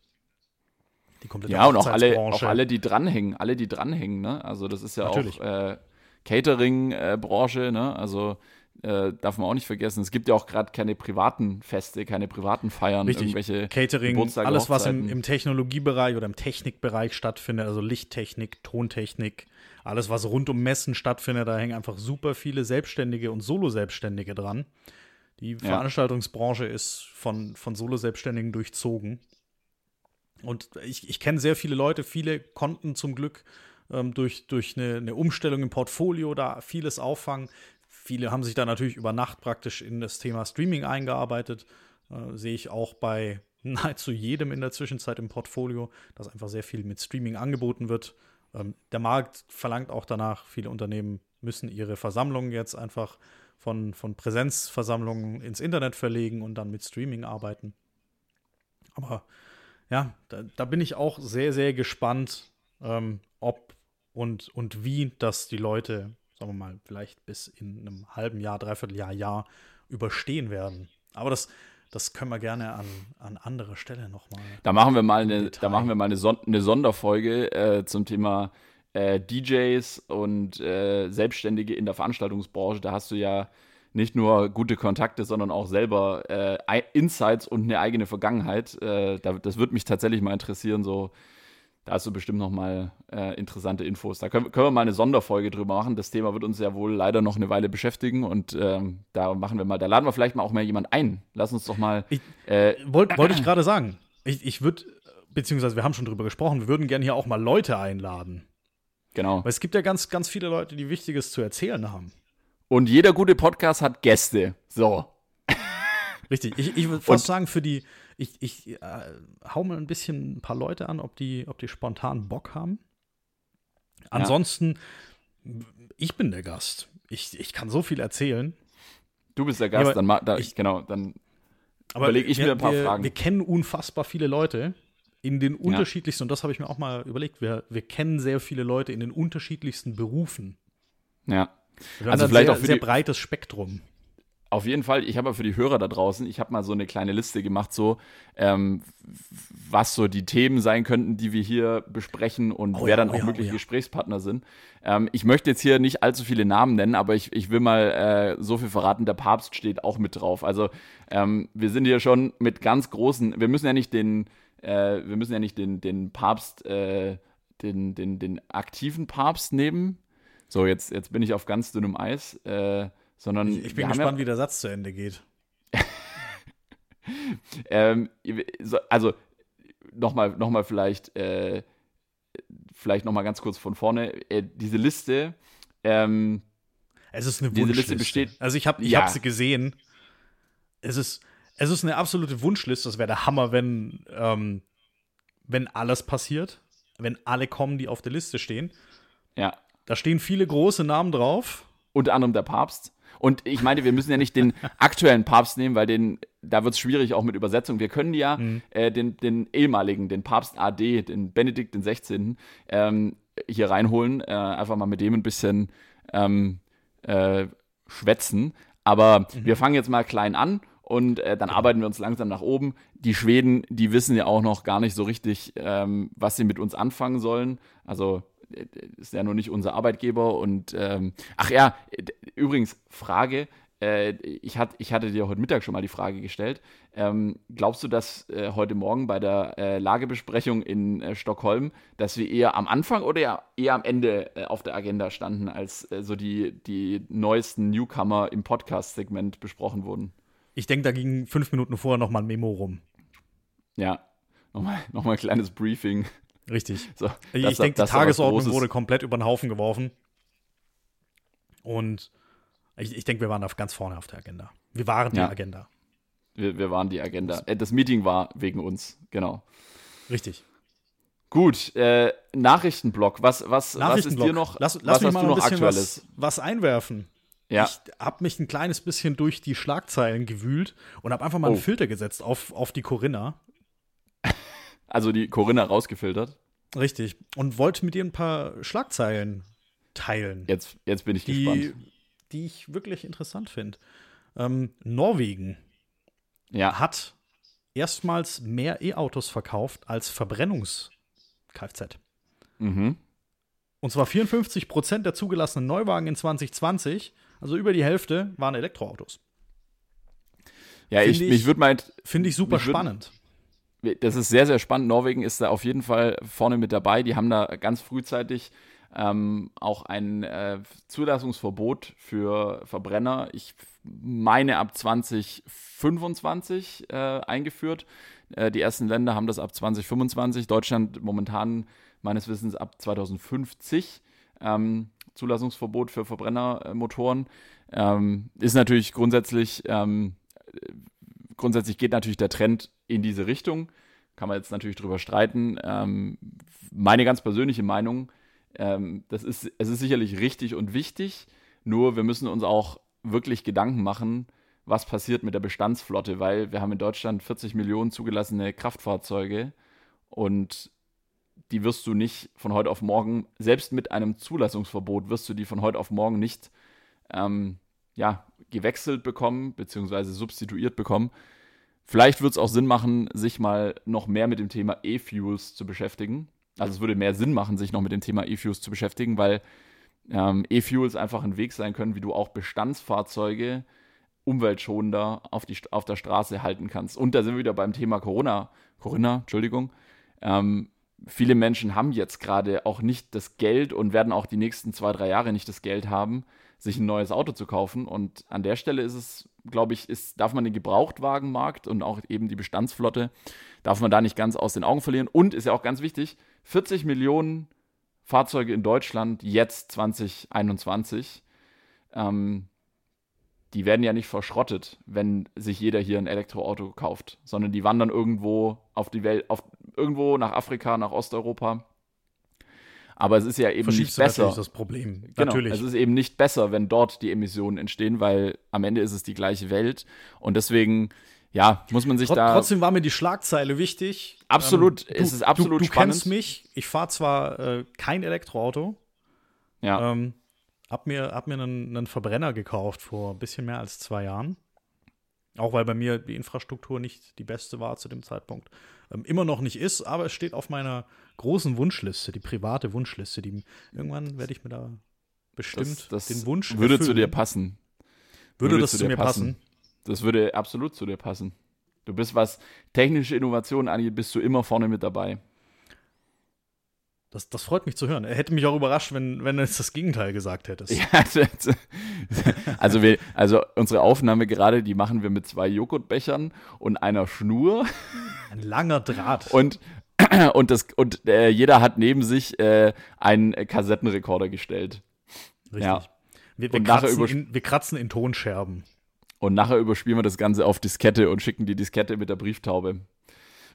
Die komplette Ja, und auch alle, auch alle, die dranhängen, alle, die dranhängen, ne? Also das ist ja Natürlich. auch äh, Catering-Branche, ne? Also äh, darf man auch nicht vergessen. Es gibt ja auch gerade keine privaten Feste, keine privaten Feiern, Richtig. irgendwelche Catering, Geburtstage, alles, was im, im Technologiebereich oder im Technikbereich stattfindet, also Lichttechnik, Tontechnik, alles, was rund um Messen stattfindet, da hängen einfach super viele Selbstständige und Solo-Selbstständige dran. Die Veranstaltungsbranche ist von, von Solo-Selbstständigen durchzogen. Und ich, ich kenne sehr viele Leute, viele konnten zum Glück ähm, durch, durch eine, eine Umstellung im Portfolio da vieles auffangen. Viele haben sich da natürlich über Nacht praktisch in das Thema Streaming eingearbeitet. Äh, sehe ich auch bei nahezu jedem in der Zwischenzeit im Portfolio, dass einfach sehr viel mit Streaming angeboten wird. Ähm, der Markt verlangt auch danach, viele Unternehmen müssen ihre Versammlungen jetzt einfach von, von Präsenzversammlungen ins Internet verlegen und dann mit Streaming arbeiten. Aber ja, da, da bin ich auch sehr, sehr gespannt, ähm, ob und, und wie das die Leute, sagen wir mal, vielleicht bis in einem halben Jahr, dreiviertel Jahr, Jahr überstehen werden. Aber das, das können wir gerne an, an anderer Stelle nochmal. Da machen wir mal eine, da machen wir mal eine, Son eine Sonderfolge äh, zum Thema äh, DJs und äh, Selbstständige in der Veranstaltungsbranche. Da hast du ja nicht nur gute Kontakte, sondern auch selber äh, Insights und eine eigene Vergangenheit. Äh, da, das würde mich tatsächlich mal interessieren. So, da hast du bestimmt noch mal äh, interessante Infos. Da können, können wir mal eine Sonderfolge drüber machen. Das Thema wird uns ja wohl leider noch eine Weile beschäftigen und ähm, da machen wir mal, da laden wir vielleicht mal auch mal jemand ein. Lass uns doch mal. Ich- äh, Wollte wollt ich gerade sagen. Ich, ich würde, beziehungsweise wir haben schon drüber gesprochen, wir würden gerne hier auch mal Leute einladen. genau. Weil es gibt ja ganz, ganz viele Leute, die Wichtiges zu erzählen haben. Und jeder gute Podcast hat Gäste. So. Richtig. Ich, ich würde fast sagen, für die, ich, ich äh, hau mal ein bisschen ein paar Leute an, ob die, ob die spontan Bock haben. Ansonsten, ich bin der Gast. Ich, ich kann so viel erzählen. Du bist der Gast, aber dann da, ich- genau, dann Aber Überleg ich wir, mir ein paar wir, Fragen. Wir kennen unfassbar viele Leute in den unterschiedlichsten, und das habe ich mir auch mal überlegt, wir, wir kennen sehr viele Leute in den unterschiedlichsten Berufen. ja. Wir Also vielleicht sehr, auch für sehr breites Spektrum. Auf jeden Fall, ich habe ja für die Hörer da draußen, ich habe mal so eine kleine Liste gemacht, so ähm, was so die Themen sein könnten, die wir hier besprechen und Oh wer ja, dann oh auch ja, mögliche oh. Gesprächspartner sind. Ähm, ich möchte jetzt hier nicht allzu viele Namen nennen, aber ich, ich will mal äh, so viel verraten, der Papst steht auch mit drauf. Also ähm, wir sind hier schon mit ganz großen, wir müssen ja nicht den, äh, wir müssen ja nicht den, den Papst, äh, den, den, den aktiven Papst nehmen. So, jetzt, jetzt bin ich auf ganz dünnem Eis. Äh, sondern Ich, ich bin gespannt, ja, wie der Satz zu Ende geht. Ähm, so- also nochmal noch mal vielleicht, äh, vielleicht nochmal ganz kurz von vorne. Äh, diese Liste, ähm, Es ist eine Wunschliste. Liste besteht- also ich habe ich Ja. hab sie gesehen. Es ist, es ist eine absolute Wunschliste. Das wäre der Hammer, wenn, ähm, wenn alles passiert. Wenn alle kommen, die auf der Liste stehen. ja, Da stehen viele große Namen drauf. unter anderem der Papst. Und ich meine, wir müssen ja nicht den aktuellen Papst nehmen, weil den, da wird es schwierig auch mit Übersetzung. Wir können ja äh, den, den ehemaligen, den Papst AD, den Benedikt den 16., ähm, hier reinholen, äh, einfach mal mit dem ein bisschen ähm, äh, schwätzen. Aber wir fangen jetzt mal klein an und äh, dann arbeiten wir uns langsam nach oben. Die Schweden, die wissen ja auch noch gar nicht so richtig, ähm, was sie mit uns anfangen sollen. Also ist ja nur nicht unser Arbeitgeber und ähm, ach ja, äh, übrigens Frage, äh, ich, hat, ich hatte dir heute Mittag schon mal die Frage gestellt. Ähm, glaubst du, dass äh, heute Morgen bei der äh, Lagebesprechung in äh, Stockholm, dass wir eher am Anfang oder eher, eher am Ende äh, auf der Agenda standen, als äh, so die, die neuesten Newcomer im Podcast-Segment besprochen wurden? Ich denke, da ging fünf Minuten vorher noch mal ein Memo rum. Ja, nochmal noch mal ein kleines Briefing. Richtig. So, ich dass- denke, die da was Tagesordnung wurde komplett über den Haufen geworfen. Und ich, ich denke, wir waren auf ganz vorne auf der Agenda. Wir waren die Ja. Agenda. Wir, wir waren die Agenda. Äh, das Meeting war wegen uns, genau. Richtig. Gut, äh, Nachrichtenblock. Was, was, was ist Nachrichtenblock. dir noch, lass, was lass mich hast mal ein bisschen was, was einwerfen. Ja, Ich habe mich ein kleines bisschen durch die Schlagzeilen gewühlt und habe einfach mal Oh. einen Filter gesetzt auf, auf die Corinna. also die Corinna rausgefiltert. Richtig. Und wollte mit dir ein paar Schlagzeilen teilen, Jetzt, jetzt bin ich die, gespannt. die ich wirklich interessant finde. Ähm, Norwegen Ja, hat erstmals mehr E-Autos verkauft als Verbrennungs-Kfz. mhm. Und zwar 54 Prozent der zugelassenen Neuwagen in 2020, also über die Hälfte, waren Elektroautos. ja ich, Finde ich- mich würde mal, Finde ich super spannend. Das ist sehr, sehr spannend. Norwegen ist da auf jeden Fall vorne mit dabei. Die haben da ganz frühzeitig ähm, auch ein äh, Zulassungsverbot für Verbrenner, ich meine ab 2025 äh, eingeführt. Äh, die ersten Länder haben das ab 2025, Deutschland momentan meines Wissens ab 2050. Ähm, Zulassungsverbot für Verbrennermotoren. Ähm, ist natürlich grundsätzlich, ähm, grundsätzlich geht natürlich der Trend in diese Richtung. Kann man jetzt natürlich drüber streiten. Ähm, meine ganz persönliche Meinung, ähm, das ist, es ist sicherlich richtig und wichtig, nur wir müssen uns auch wirklich Gedanken machen, was passiert mit der Bestandsflotte, weil wir haben in Deutschland 40 Millionen zugelassene Kraftfahrzeuge und die wirst du nicht von heute auf morgen, selbst mit einem Zulassungsverbot, wirst du die von heute auf morgen nicht ähm, ja, gewechselt bekommen, beziehungsweise substituiert bekommen. Vielleicht wird es auch Sinn machen, sich mal noch mehr mit dem Thema E-Fuels zu beschäftigen. Also es würde mehr Sinn machen, sich noch mit dem Thema E-Fuels zu beschäftigen, weil ähm, E-Fuels einfach ein Weg sein können, wie du auch Bestandsfahrzeuge umweltschonender auf, die, auf der Straße halten kannst. Und da sind wir wieder beim Thema Corona. Corinna, Entschuldigung. Ähm, viele Menschen haben jetzt gerade auch nicht das Geld und werden auch die nächsten zwei, drei Jahre nicht das Geld haben, sich ein neues Auto zu kaufen. Und an der Stelle ist es, glaube ich, ist, darf man den Gebrauchtwagenmarkt und auch eben die Bestandsflotte, darf man da nicht ganz aus den Augen verlieren. Und ist ja auch ganz wichtig, 40 Millionen Fahrzeuge in Deutschland jetzt 2021, ähm, die werden ja nicht verschrottet, wenn sich jeder hier ein Elektroauto kauft, sondern die wandern irgendwo auf die Welt, auf, irgendwo nach Afrika, nach Osteuropa. Aber es ist ja eben nicht du besser. natürlich das Problem. Genau, natürlich. es ist eben nicht besser, wenn dort die Emissionen entstehen, weil am Ende ist es die gleiche Welt. Und deswegen, ja, muss man sich Trot- da. Trotzdem war mir die Schlagzeile wichtig. Absolut, Ähm, es ist absolut du, du spannend. kennst mich. Ich fahre zwar äh, kein Elektroauto, ja, ähm, hab mir, hab mir einen, einen Verbrenner gekauft vor ein bisschen mehr als zwei Jahren. Auch weil bei mir die Infrastruktur nicht die beste war zu dem Zeitpunkt. Ähm, immer noch nicht ist, aber es steht auf meiner großen Wunschliste, die private Wunschliste. Die, irgendwann werde ich mir da bestimmt das, das den Wunsch würde zu erfüllen. dir passen. Würde, würde das zu zu dir mir passen. passen? Das würde absolut zu dir passen. Du bist, was technische Innovationen angeht, bist du immer vorne mit dabei. Das, das freut mich zu hören. Er hätte mich auch überrascht, wenn, wenn du jetzt das Gegenteil gesagt hättest. Ja, also, wir, also unsere Aufnahme gerade, die machen wir mit zwei Joghurtbechern und einer Schnur Ein langer Draht. und, und, das, und äh, jeder hat neben sich äh, einen Kassettenrekorder gestellt. Richtig. ja. Wir, wir, Und kratzen in, wir kratzen in Tonscherben. Und nachher überspielen wir das Ganze auf Diskette und schicken die Diskette mit der Brieftaube.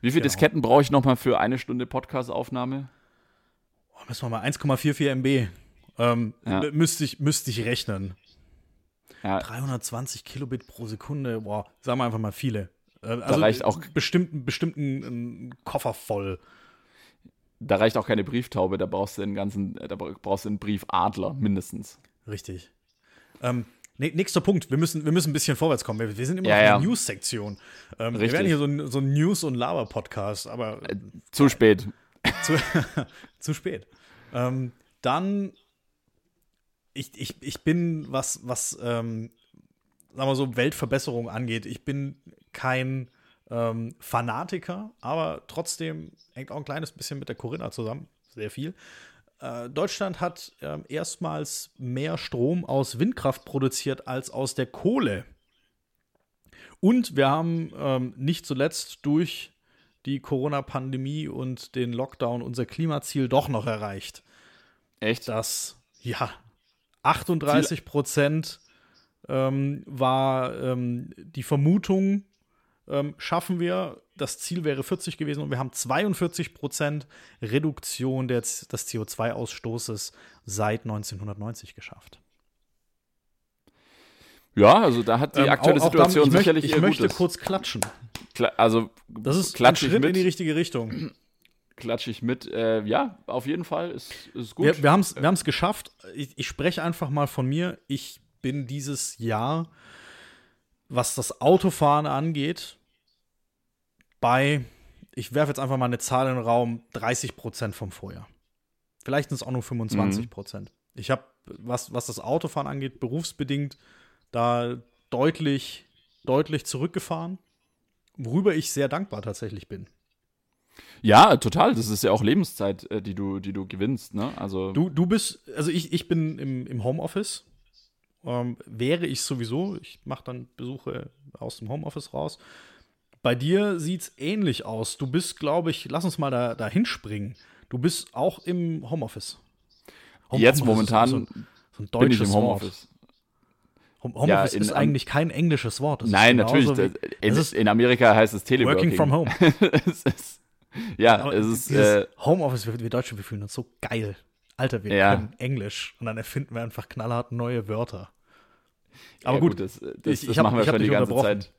Wie viele Genau. Disketten brauche ich nochmal für eine Stunde Podcast-Aufnahme? Müssen wir mal 1,44 MB. Ähm, Ja. müsste, ich, müsste ich rechnen. Ja, 320 Kilobit pro Sekunde. Boah, sagen wir einfach mal viele. Äh, also reicht auch- bestimmt, bestimmt ein, ein Koffer voll. da reicht auch keine Brieftaube, da brauchst du den ganzen, da brauchst du einen Briefadler mindestens. Richtig. Ähm, ne- nächster Punkt. Wir müssen, wir müssen ein bisschen vorwärts kommen. Wir, wir sind immer Ja, noch in ja. der News-Sektion. Ähm, wir werden hier so ein, so ein News- und Laber-Podcast, aber Zu spät. Zu, zu spät. Ähm, dann, ich, ich, ich bin, was, was ähm, sagen wir so, Weltverbesserung angeht. Ich bin kein ähm, Fanatiker, aber trotzdem hängt auch ein kleines bisschen mit der Corinna zusammen. Sehr viel. Äh, Deutschland hat äh, erstmals mehr Strom aus Windkraft produziert als aus der Kohle. Und wir haben ähm, nicht zuletzt durch die Corona-Pandemie und den Lockdown unser Klimaziel doch noch erreicht. Echt? Das, ja, 38 Prozent ähm, war ähm, die Vermutung, ähm, schaffen wir. Das Ziel wäre 40 gewesen und wir haben 42 Prozent Reduktion des, des CO2-Ausstoßes seit 1990 geschafft. Ja, also da hat die Ähm, aktuelle auch- auch damit- Situation ich sicherlich möchte, Ich möchte Gutes. kurz klatschen. Kla also Das ist ein klatsche ich Schritt in die richtige Richtung. klatsche ich mit. Äh, ja, auf jeden Fall ist, ist gut. Wir, wir haben es wir haben's geschafft. Ich, ich spreche einfach mal von mir. Ich bin dieses Jahr, was das Autofahren angeht, bei, ich werfe jetzt einfach mal eine Zahl in den Raum, 30 Prozent vom Vorjahr. Vielleicht sind es auch nur 25 Prozent. Ich habe, was, was das Autofahren angeht, berufsbedingt da deutlich, deutlich zurückgefahren, worüber ich sehr dankbar tatsächlich bin. Ja, total. Das ist ja auch Lebenszeit, äh, die du, die du gewinnst. Ne? Also Du, du bist, also ich, ich bin im, im Homeoffice. Ähm, wäre ich sowieso. Ich mache dann Besuche aus dem Homeoffice raus. Bei dir sieht es ähnlich aus. Du bist, glaube ich, lass uns mal da, da hinspringen. Du bist auch im Homeoffice. Home- jetzt Homeoffice ist momentan so ein, so ein bin ich deutsches im Homeoffice. Wort. Home- Homeoffice in- ist eigentlich kein englisches Wort. Das Nein, natürlich. wie- in, in Amerika heißt es Teleworking. Working from home. es ist, ja, Aber es ist. Äh, Homeoffice, wir, wir Deutsche, wir fühlen uns so geil. Alter, wir Ja. können Englisch und dann erfinden wir einfach knallhart neue Wörter. Aber ja, gut, das, das, ich- ich das hab- machen wir ich schon die ganze. Zeit.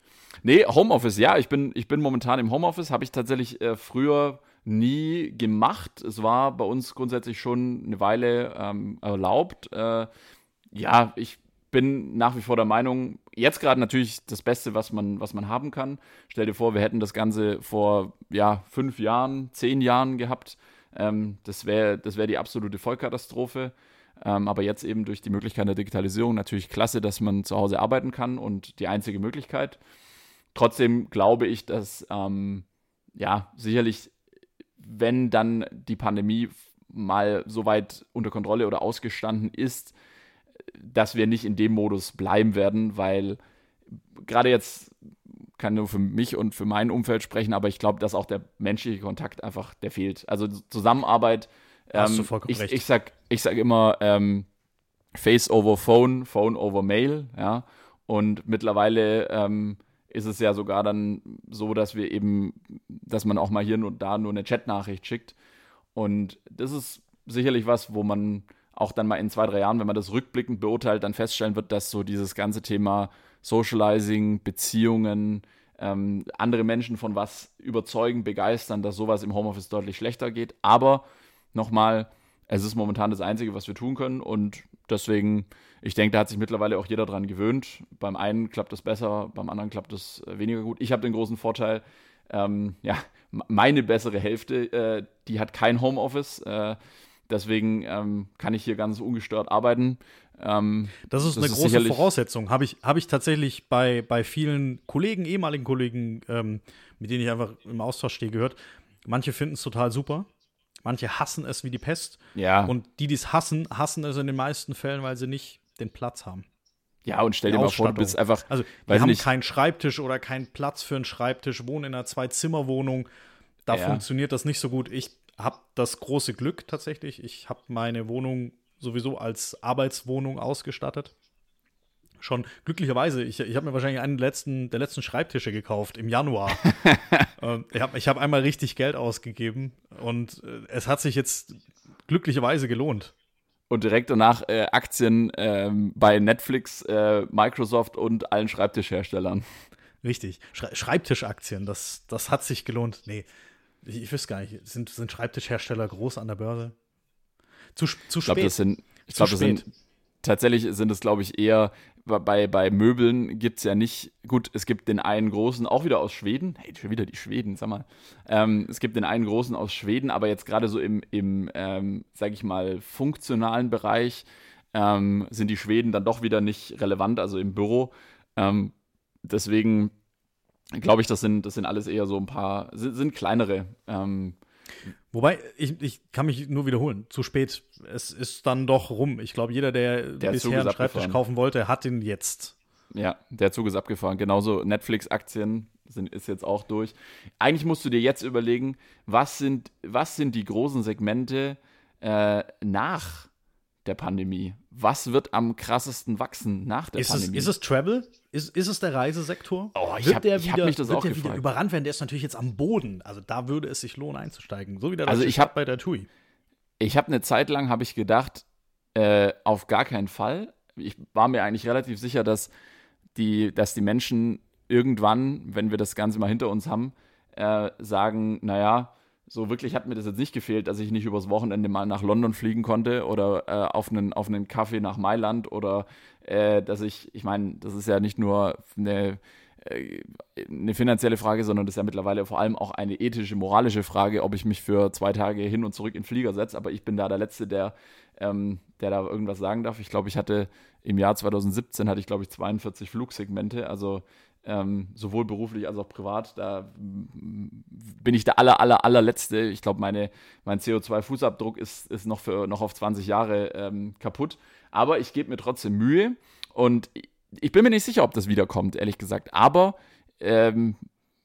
Nee, Homeoffice, ja, ich bin, ich bin momentan im Homeoffice, habe ich tatsächlich äh, früher nie gemacht. Es war bei uns grundsätzlich schon eine Weile ähm, erlaubt. Äh, ja, ich bin nach wie vor der Meinung, jetzt gerade natürlich das Beste, was man, was man haben kann. Stell dir vor, wir hätten das Ganze vor ja, fünf Jahren, zehn Jahren gehabt. Ähm, das wäre das wär die absolute Vollkatastrophe. Ähm, aber jetzt eben durch die Möglichkeit der Digitalisierung natürlich klasse, dass man zu Hause arbeiten kann und die einzige Möglichkeit. Trotzdem glaube ich, dass ähm, ja sicherlich, wenn dann die Pandemie mal so weit unter Kontrolle oder ausgestanden ist, dass wir nicht in dem Modus bleiben werden, weil gerade jetzt kann nur für mich und für mein Umfeld sprechen, aber ich glaube, dass auch der menschliche Kontakt einfach, der fehlt. Also Zusammenarbeit. Hast ähm, du vollkommen ich, recht. ich sag, ich sag immer ähm, Face over Phone, Phone over Mail, ja. Und mittlerweile ähm, ist es ja sogar dann so, dass wir eben, dass man auch mal hier und da nur eine Chatnachricht schickt. Und das ist sicherlich was, wo man auch dann mal in zwei, drei Jahren, wenn man das rückblickend beurteilt, dann feststellen wird, dass so dieses ganze Thema Socializing, Beziehungen, ähm, andere Menschen von was überzeugen, begeistern, dass sowas im Homeoffice deutlich schlechter geht. Aber nochmal, es ist momentan das Einzige, was wir tun können und deswegen, ich denke, da hat sich mittlerweile auch jeder dran gewöhnt. Beim einen klappt es besser, beim anderen klappt es äh, weniger gut. Ich habe den großen Vorteil, ähm, ja, meine bessere Hälfte, äh, die hat kein Homeoffice. Äh, deswegen ähm, kann ich hier ganz ungestört arbeiten. Ähm, Das ist Das eine ist große Voraussetzung. Habe ich, hab ich tatsächlich bei, bei vielen Kollegen, ehemaligen Kollegen, ähm, mit denen ich einfach im Austausch stehe, gehört. Manche finden es total super. Manche hassen es wie die Pest. ja, Und die, die es hassen, hassen es in den meisten Fällen, weil sie nicht den Platz haben. ja, und stell dir mal vor, du bist einfach, Also, wir haben nicht. keinen Schreibtisch oder keinen Platz für einen Schreibtisch, wohnen in einer Zwei-Zimmer-Wohnung. Da Ja. funktioniert das nicht so gut. Ich habe das große Glück tatsächlich. Ich habe meine Wohnung sowieso als Arbeitswohnung ausgestattet. Schon glücklicherweise, ich, ich habe mir wahrscheinlich einen der letzten, der letzten Schreibtische gekauft im Januar. Ähm, ich habe ich hab einmal richtig Geld ausgegeben und äh, es hat sich jetzt glücklicherweise gelohnt. und direkt danach äh, Aktien ähm, bei Netflix, äh, Microsoft und allen Schreibtischherstellern. Richtig. Schrei Schreibtischaktien, das, das hat sich gelohnt. Nee, ich, ich wüsste gar nicht. Sind, sind Schreibtischhersteller groß an der Börse? Zu, zu Ich glaube, spät. das sind, ich glaube, das sind tatsächlich sind es, glaube ich, eher bei, bei Möbeln gibt es ja nicht, gut, es gibt den einen großen, auch wieder aus Schweden, hey, schon wieder die Schweden, sag mal. Ähm, es gibt den einen großen aus Schweden, aber jetzt gerade so im, im ähm, sag ich mal, funktionalen Bereich ähm, sind die Schweden dann doch wieder nicht relevant, also im Büro. Ähm, deswegen glaube ich, das sind, das sind alles eher so ein paar, sind, sind kleinere. Ähm, Wobei, ich, ich kann mich nur wiederholen. Zu spät. Es ist dann doch rum. Ich glaube, jeder, der, Der bisher einen Schreibtisch abgefahren. kaufen wollte, hat ihn jetzt. Ja, der Zug ist abgefahren. Genauso Netflix-Aktien sind, ist jetzt auch durch. Eigentlich musst du dir jetzt überlegen, was sind, was sind die großen Segmente äh, nach der Pandemie? Was wird am krassesten wachsen nach der Ist es, Pandemie? ist es Travel? Ist, ist es der Reisesektor? Oh, ich wird hab- mich das wird auch der wieder überrannt werden? Der ist natürlich jetzt am Boden. Also da würde es sich lohnen einzusteigen. So wie der Also ich hab- bei der TUI. ich habe eine Zeit lang habe ich gedacht, äh, auf gar keinen Fall. Ich war mir eigentlich relativ sicher, dass die, dass die Menschen irgendwann, wenn wir das Ganze mal hinter uns haben, äh, sagen, naja, so wirklich hat mir das jetzt nicht gefehlt, dass ich nicht übers Wochenende mal nach London fliegen konnte oder äh, auf einen auf einen Kaffee nach Mailand oder äh, dass ich, ich meine, das ist ja nicht nur eine äh, eine finanzielle Frage, sondern das ist ja mittlerweile vor allem auch eine ethische, moralische Frage, ob ich mich für zwei Tage hin und zurück in den Flieger setze. Aber ich bin da der Letzte, der, ähm, der da irgendwas sagen darf. Ich glaube, ich hatte im Jahr 2017 hatte ich, glaube ich, 42 Flugsegmente, also ähm, sowohl beruflich als auch privat. Da bin ich der aller, aller, allerletzte. Ich glaube, mein CO2-Fußabdruck ist, ist noch, für, noch auf 20 Jahre ähm, kaputt. Aber ich gebe mir trotzdem Mühe und ich bin mir nicht sicher, ob das wiederkommt, ehrlich gesagt. Aber ähm,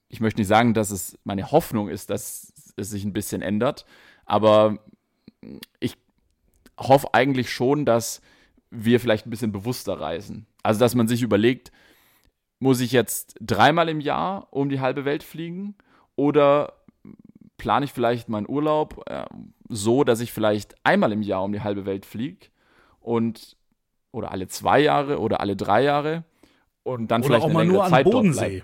ich möchte nicht sagen, dass es meine Hoffnung ist, dass es sich ein bisschen ändert. Aber ich hoffe eigentlich schon, dass wir vielleicht ein bisschen bewusster reisen. Also, dass man sich überlegt, muss ich jetzt dreimal im Jahr um die halbe Welt fliegen oder plane ich vielleicht meinen Urlaub äh, so, dass ich vielleicht einmal im Jahr um die halbe Welt fliege und oder alle zwei Jahre oder alle drei Jahre und dann Oder vielleicht auch eine mal nur an Zeit dort Bodensee.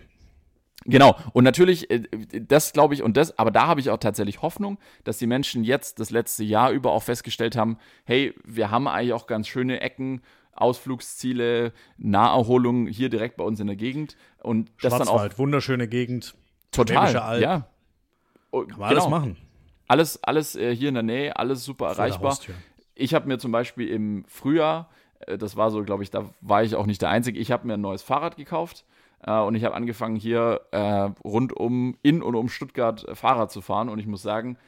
Genau. Und natürlich, äh, das glaube ich, und das, aber da habe ich auch tatsächlich Hoffnung, dass die Menschen jetzt das letzte Jahr über auch festgestellt haben, hey, wir haben eigentlich auch ganz schöne Ecken, Ausflugsziele, Naherholung hier direkt bei uns in der Gegend. Und das dann auch wunderschöne Gegend. total. Ja. Kann man alles genau. machen. Alles, alles äh, hier in der Nähe, alles super Vor erreichbar. Ich habe mir zum Beispiel im Frühjahr, äh, das war so, glaube ich, da war ich auch nicht der Einzige, ich habe mir ein neues Fahrrad gekauft äh, und ich habe angefangen, hier äh, rund um, in und um Stuttgart äh, Fahrrad zu fahren und ich muss sagen,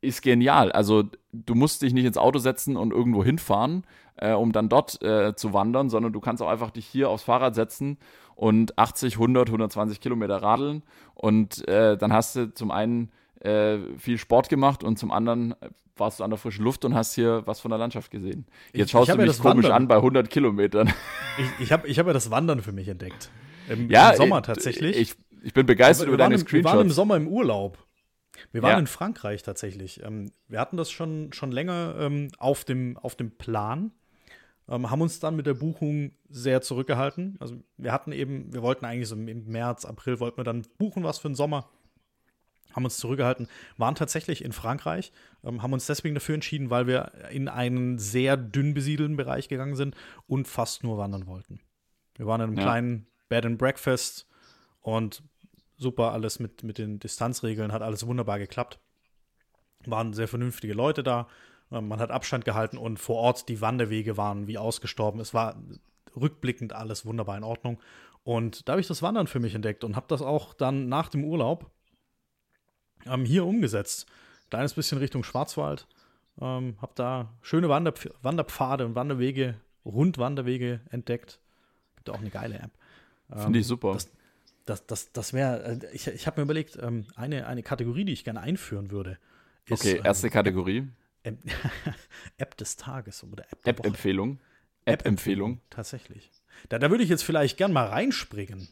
ist genial. Also du musst dich nicht ins Auto setzen und irgendwo hinfahren, äh, um dann dort äh, zu wandern, sondern du kannst auch einfach dich hier aufs Fahrrad setzen und 80, 100, 120 Kilometer radeln und äh, dann hast du zum einen äh, viel Sport gemacht und zum anderen äh, warst du an der frischen Luft und hast hier was von der Landschaft gesehen. Jetzt Ich- schaust ich du ja mich das komisch Wandern. an bei 100 Kilometern. Ich, ich habe ich hab ja das Wandern für mich entdeckt. Im, ja, im Sommer äh, tatsächlich. Ich, ich bin begeistert über deine im, wir waren im Screenshots. Sommer im Urlaub. Wir waren Ja. in Frankreich tatsächlich. Ähm, wir hatten das schon, schon länger ähm, auf, dem, auf dem Plan, ähm, haben uns dann mit der Buchung sehr zurückgehalten. Also wir hatten eben, wir wollten eigentlich so im- März, April wollten wir dann buchen was für den Sommer. Haben uns zurückgehalten, waren tatsächlich in Frankreich, ähm, haben uns deswegen dafür entschieden, weil wir in einen sehr dünn besiedelten Bereich gegangen sind und fast nur wandern wollten. Wir waren in einem Ja. kleinen Bed and Breakfast und super alles mit, mit den Distanzregeln, hat alles wunderbar geklappt. Waren sehr vernünftige Leute da. Ähm, Man hat Abstand gehalten und vor Ort die Wanderwege waren wie ausgestorben. Es war rückblickend alles wunderbar in Ordnung. Und da habe ich das Wandern für mich entdeckt und habe das auch dann nach dem Urlaub ähm, hier umgesetzt. Kleines bisschen Richtung Schwarzwald. Ähm, habe da schöne Wanderpf Wanderpfade und Wanderwege, Rundwanderwege entdeckt. Gibt auch eine geile App. Finde ich super. das- Das, das, das wäre, äh, ich, ich habe mir überlegt, ähm, eine, eine Kategorie, die ich gerne einführen würde, ist okay, erste ähm, Kategorie. App, des Tages oder App der. App-Empfehlung. App-Empfehlung. Tatsächlich. Da, da würde ich jetzt vielleicht gern mal reinspringen.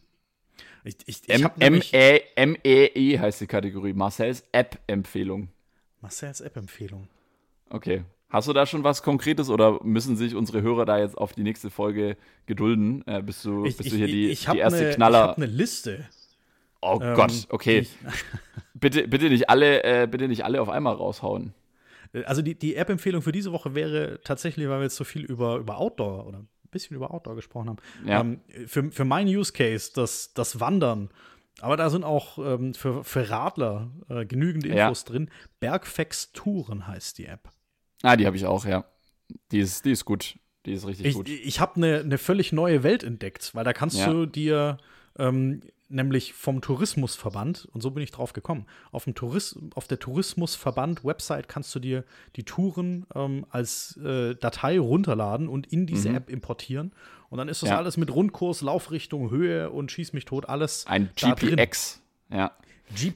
Ich, ich, ich M- habe nämlich M-E- M-E-E heißt die Kategorie. Marcells App-Empfehlung. Marcells App-Empfehlung. Okay. Hast du da schon was Konkretes oder müssen sich unsere Hörer da jetzt auf die nächste Folge gedulden, äh, bis du, Ich, bis ich, du hier die, ich habe die erste ich Knaller. hab eine Liste. oh ähm, Gott, okay. Ich, bitte, bitte nicht alle, äh, bitte nicht alle auf einmal raushauen. Also die, die App-Empfehlung für diese Woche wäre tatsächlich, weil wir jetzt so viel über, über Outdoor oder ein bisschen über Outdoor gesprochen haben, Ja. ähm, für, für meinen Use Case, das, das Wandern. Aber da sind auch ähm, für, für Radler äh, genügend Ja. Infos drin. Bergfex Touren heißt die App. Ah, die habe ich auch, ja. Die ist, die ist gut. Die ist richtig Ich, gut. ich habe eine ne völlig neue Welt entdeckt, weil da kannst Ja. du dir ähm, nämlich vom Tourismusverband, und so bin ich drauf gekommen, auf, dem Touris auf der Tourismusverband-Website kannst du dir die Touren ähm, als äh, Datei runterladen und in diese App importieren. Und dann ist das Mhm. Ja. alles mit Rundkurs, Laufrichtung, Höhe und Schieß mich tot, alles Ein. GPX. Ja.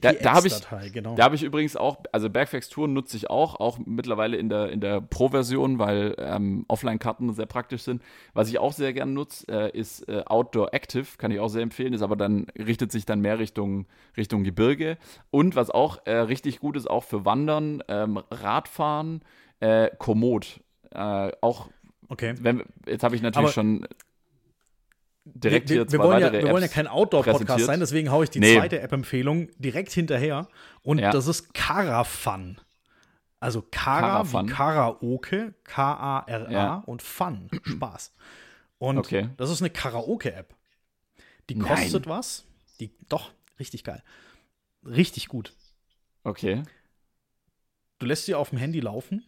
Da- da ich- genau. Da habe ich übrigens auch, also Bergflex Touren nutze ich auch, auch mittlerweile in der, in der Pro-Version, weil ähm, Offline-Karten sehr praktisch sind. Was ich auch sehr gerne nutze, äh, ist äh, Outdoor Active, kann ich auch sehr empfehlen, ist aber dann, richtet sich dann mehr Richtung, Richtung Gebirge. Und was auch äh, richtig gut ist, auch für Wandern, ähm, Radfahren, äh, Komoot. Äh, auch, okay. wenn, jetzt habe ich natürlich Aber- schon direkt wir, hier zwei wir wollen ja, wir wollen ja kein Outdoor-Podcast sein, deswegen haue ich die Nee. zweite App-Empfehlung direkt hinterher. Und Ja. das ist Carafun. Also Kara Carafun. wie Karaoke, K-A-R-A Ja. und Fun, Spaß. Und Okay. das ist eine Karaoke-App. Die Nein. kostet was. Die, doch, richtig geil. Richtig gut. Okay. Du lässt sie auf dem Handy laufen,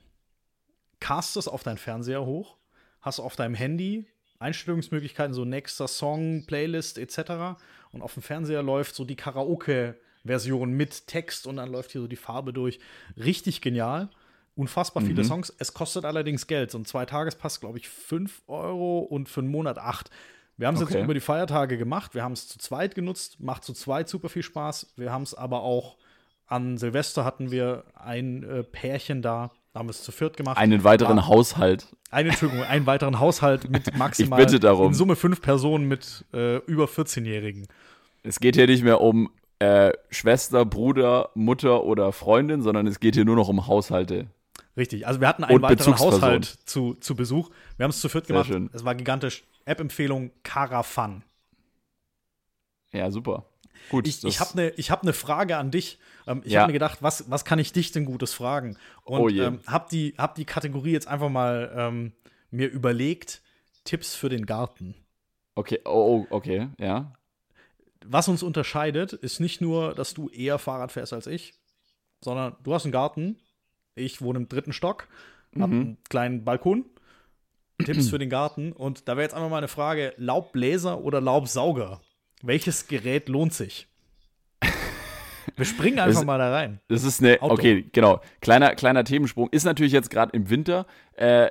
castest auf deinen Fernseher hoch, hast auf deinem Handy Einstellungsmöglichkeiten, so nächster Song, Playlist etc. Und auf dem Fernseher läuft so die Karaoke-Version mit Text und dann läuft hier so die Farbe durch. Richtig genial. Unfassbar viele Mhm. Songs. Es kostet allerdings Geld. So ein Zweitagespass, glaube ich, 5 Euro und für einen Monat 8. Wir haben es Okay. jetzt über die Feiertage gemacht. Wir haben es zu zweit genutzt. Macht zu zweit super viel Spaß. Wir haben es aber auch an Silvester hatten wir ein äh, Pärchen da. Haben wir es zu viert gemacht. Einen weiteren Ah. Haushalt. Eine, Entschuldigung, einen weiteren Haushalt mit maximal Ich bitte darum. in Summe fünf Personen mit äh, über 14-Jährigen. Es geht hier nicht mehr um äh, Schwester, Bruder, Mutter oder Freundin, sondern es geht hier nur noch um Haushalte. Richtig. Also wir hatten einen Und weiteren. Haushalt zu, zu Besuch. Wir haben es zu viert gemacht. Es war gigantisch. App-Empfehlung Carafun. Ja, super. Gut. Ich, ich habe eine hab ne Frage an dich. Ähm, ich Ja. habe mir gedacht, was, was kann ich dich denn Gutes fragen? Und Oh ähm, habe die, hab die Kategorie jetzt einfach mal ähm, mir überlegt. Tipps für den Garten. Okay, oh, oh, okay, ja. was uns unterscheidet, ist nicht nur, dass du eher Fahrrad fährst als ich, sondern du hast einen Garten, ich wohne im dritten Stock, Mhm. einen kleinen Balkon. Tipps für den Garten. Und da wäre jetzt einfach mal eine Frage: Laubbläser oder Laubsauger? Welches Gerät lohnt sich? Wir springen einfach Das- mal da rein. Das ist eine, Outdoor. okay, genau. Kleiner, kleiner Themensprung. Ist natürlich jetzt gerade im Winter äh,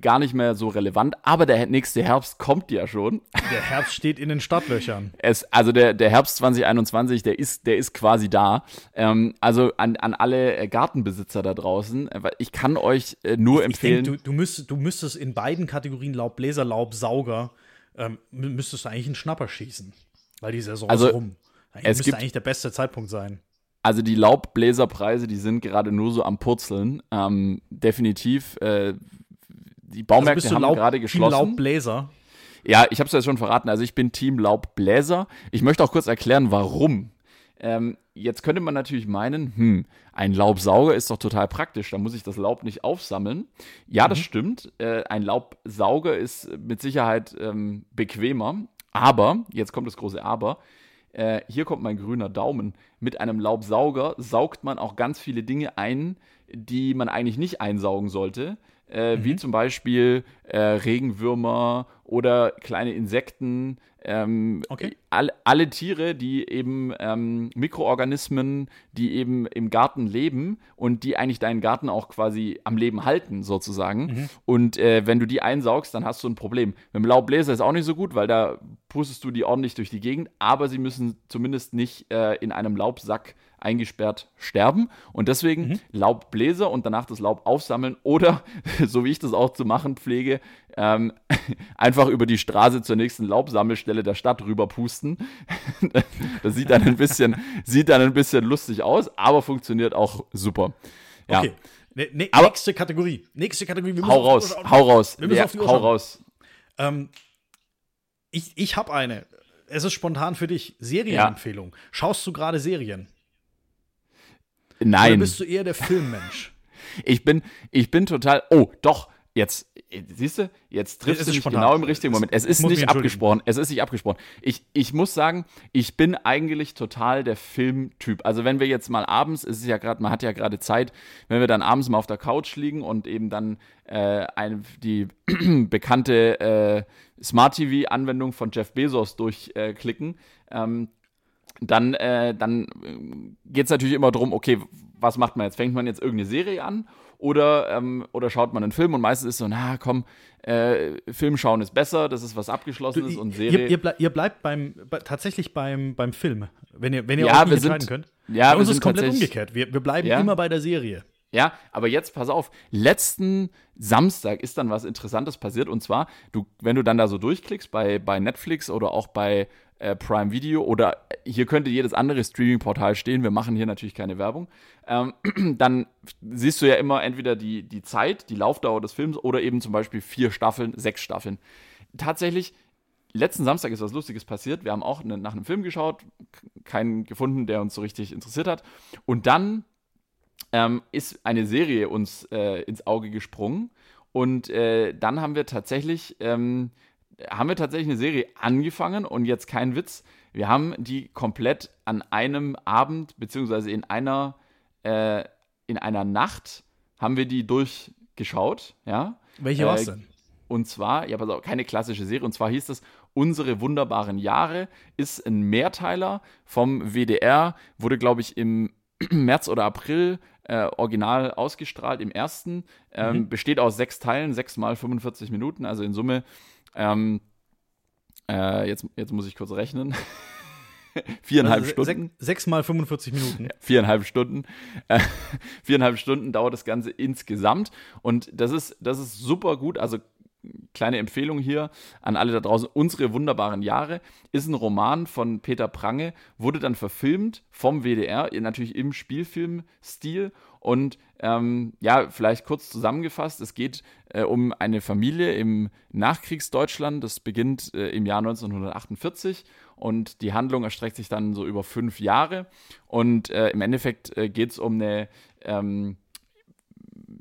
gar nicht mehr so relevant, aber der nächste Herbst kommt ja schon. Der Herbst steht in den Startlöchern. Es, also der, der Herbst 2021, der ist, der ist quasi da. Ähm, also an, an alle äh, Gartenbesitzer da draußen, äh, ich kann euch äh, nur Ich empfehlen. denk, du, du, müsst, du müsstest in beiden Kategorien Laubbläser, Laubsauger, ähm, mü- müsstest du eigentlich einen Schnapper schießen. Weil die Saison Also, rum. Eigentlich es müsste gibt- eigentlich der beste Zeitpunkt sein. Also die Laubbläserpreise, die sind gerade nur so am Purzeln. Ähm, definitiv. Äh, die Baumärkte Also bist du haben gerade Team geschlossen. Laubbläser. Ja, ich habe es ja schon verraten. Also ich bin Team Laubbläser. Ich möchte auch kurz erklären, warum. Ähm, jetzt könnte man natürlich meinen, hm, ein Laubsauger ist doch total praktisch. Da muss ich das Laub nicht aufsammeln. Ja, das stimmt. Äh, ein Laubsauger ist mit Sicherheit ähm, bequemer. Aber, jetzt kommt das große Aber. Äh, hier kommt mein grüner Daumen. Mit einem Laubsauger saugt man auch ganz viele Dinge ein, die man eigentlich nicht einsaugen sollte. Äh, Wie zum Beispiel äh, Regenwürmer oder kleine Insekten. Ähm, Okay. all, alle Tiere, die eben ähm, Mikroorganismen, die eben im Garten leben und die eigentlich deinen Garten auch quasi am Leben halten, sozusagen. Und äh, wenn du die einsaugst, dann hast du ein Problem. Mit dem Laubbläser ist auch nicht so gut, weil da pustest du die ordentlich durch die Gegend, aber sie müssen zumindest nicht äh, in einem Laubsack eingesperrt sterben. Und deswegen Laubbläser und danach das Laub aufsammeln oder, so wie ich das auch zu machen pflege, ähm, einfach über die Straße zur nächsten Laubsammelstelle der Stadt rüber pusten. das sieht dann ein bisschen, sieht dann ein bisschen lustig aus, aber funktioniert auch super. Ja. Okay. Ne, ne, Aber- nächste Kategorie. Nächste Kategorie. Hau auf raus, Uhr schauen. hau raus. Wir müssen Ja, auf die Uhr hau raus. Ähm, ich ich habe eine. Es ist spontan für dich. Serienempfehlung. Schaust du gerade Serien? Oder Nein. bist du eher der Filmmensch? Ich bin, ich bin total. Oh, doch. Jetzt, siehst du, jetzt triffst Es du mich spontan. genau im richtigen Moment. Es ist nicht abgesprochen. Es ist nicht abgesprochen. Ich, ich muss sagen, ich bin eigentlich total der Filmtyp. Also wenn wir jetzt mal abends, es ist ja gerade, man hat ja gerade Zeit, wenn wir dann abends mal auf der Couch liegen und eben dann äh, eine, die bekannte äh, Smart TV-Anwendung von Jeff Bezos durchklicken, äh, ähm, dann, äh, dann geht es natürlich immer darum, okay, was macht man jetzt? Fängt man jetzt irgendeine Serie an oder, ähm, oder schaut man einen Film? Und meistens ist so, na komm, äh, Film schauen ist besser, das ist was Abgeschlossenes und Serie. Ihr, ihr, blei- ihr bleibt beim, bei, tatsächlich beim, beim Film, wenn ihr, wenn ihr Ja, euch nicht wir sind- entscheiden könnt. ja, Bei uns ist komplett umgekehrt. Wir, wir bleiben Ja. immer bei der Serie. Ja, aber jetzt pass auf, letzten Samstag ist dann was Interessantes passiert und zwar, du, wenn du dann da so durchklickst bei, bei Netflix oder auch bei äh, Prime Video oder hier könnte jedes andere Streaming-Portal stehen, wir machen hier natürlich keine Werbung, ähm, dann siehst du ja immer entweder die, die Zeit, die Laufdauer des Films oder eben zum Beispiel vier Staffeln, sechs Staffeln. Tatsächlich, letzten Samstag ist was Lustiges passiert. Wir haben auch ne, nach einem Film geschaut, keinen gefunden, der uns so richtig interessiert hat. Und dann ähm, ist eine Serie uns äh, ins Auge gesprungen. Und äh, dann haben wir tatsächlich, ähm, haben wir tatsächlich eine Serie angefangen und jetzt kein Witz. Wir haben die komplett an einem Abend, beziehungsweise in einer, äh, in einer Nacht, haben wir die durchgeschaut, ja. Welche Äh, war's denn? Und zwar, ja, pass auf, keine klassische Serie. Und zwar hieß es Unsere wunderbaren Jahre, ist ein Mehrteiler vom WDR, wurde, glaube ich, im März oder April äh, original ausgestrahlt, im ersten. Ähm, Besteht aus sechs Teilen, sechs mal 45 Minuten, also in Summe. Ähm, äh, jetzt, jetzt muss ich kurz rechnen. Viereinhalb Also Stunden. Sech, sechs mal 45 Minuten. Viereinhalb Stunden. Äh, viereinhalb Stunden dauert das Ganze insgesamt. Und das ist, das ist super gut. Also kleine Empfehlung hier an alle da draußen. Unsere wunderbaren Jahre ist ein Roman von Peter Prange, wurde dann verfilmt vom WDR, natürlich im Spielfilmstil. Und ähm, ja, vielleicht kurz zusammengefasst, es geht äh, um eine Familie im Nachkriegsdeutschland. Das beginnt äh, im Jahr 1948 und die Handlung erstreckt sich dann so über fünf Jahre. Und äh, im Endeffekt äh, geht es um eine ähm,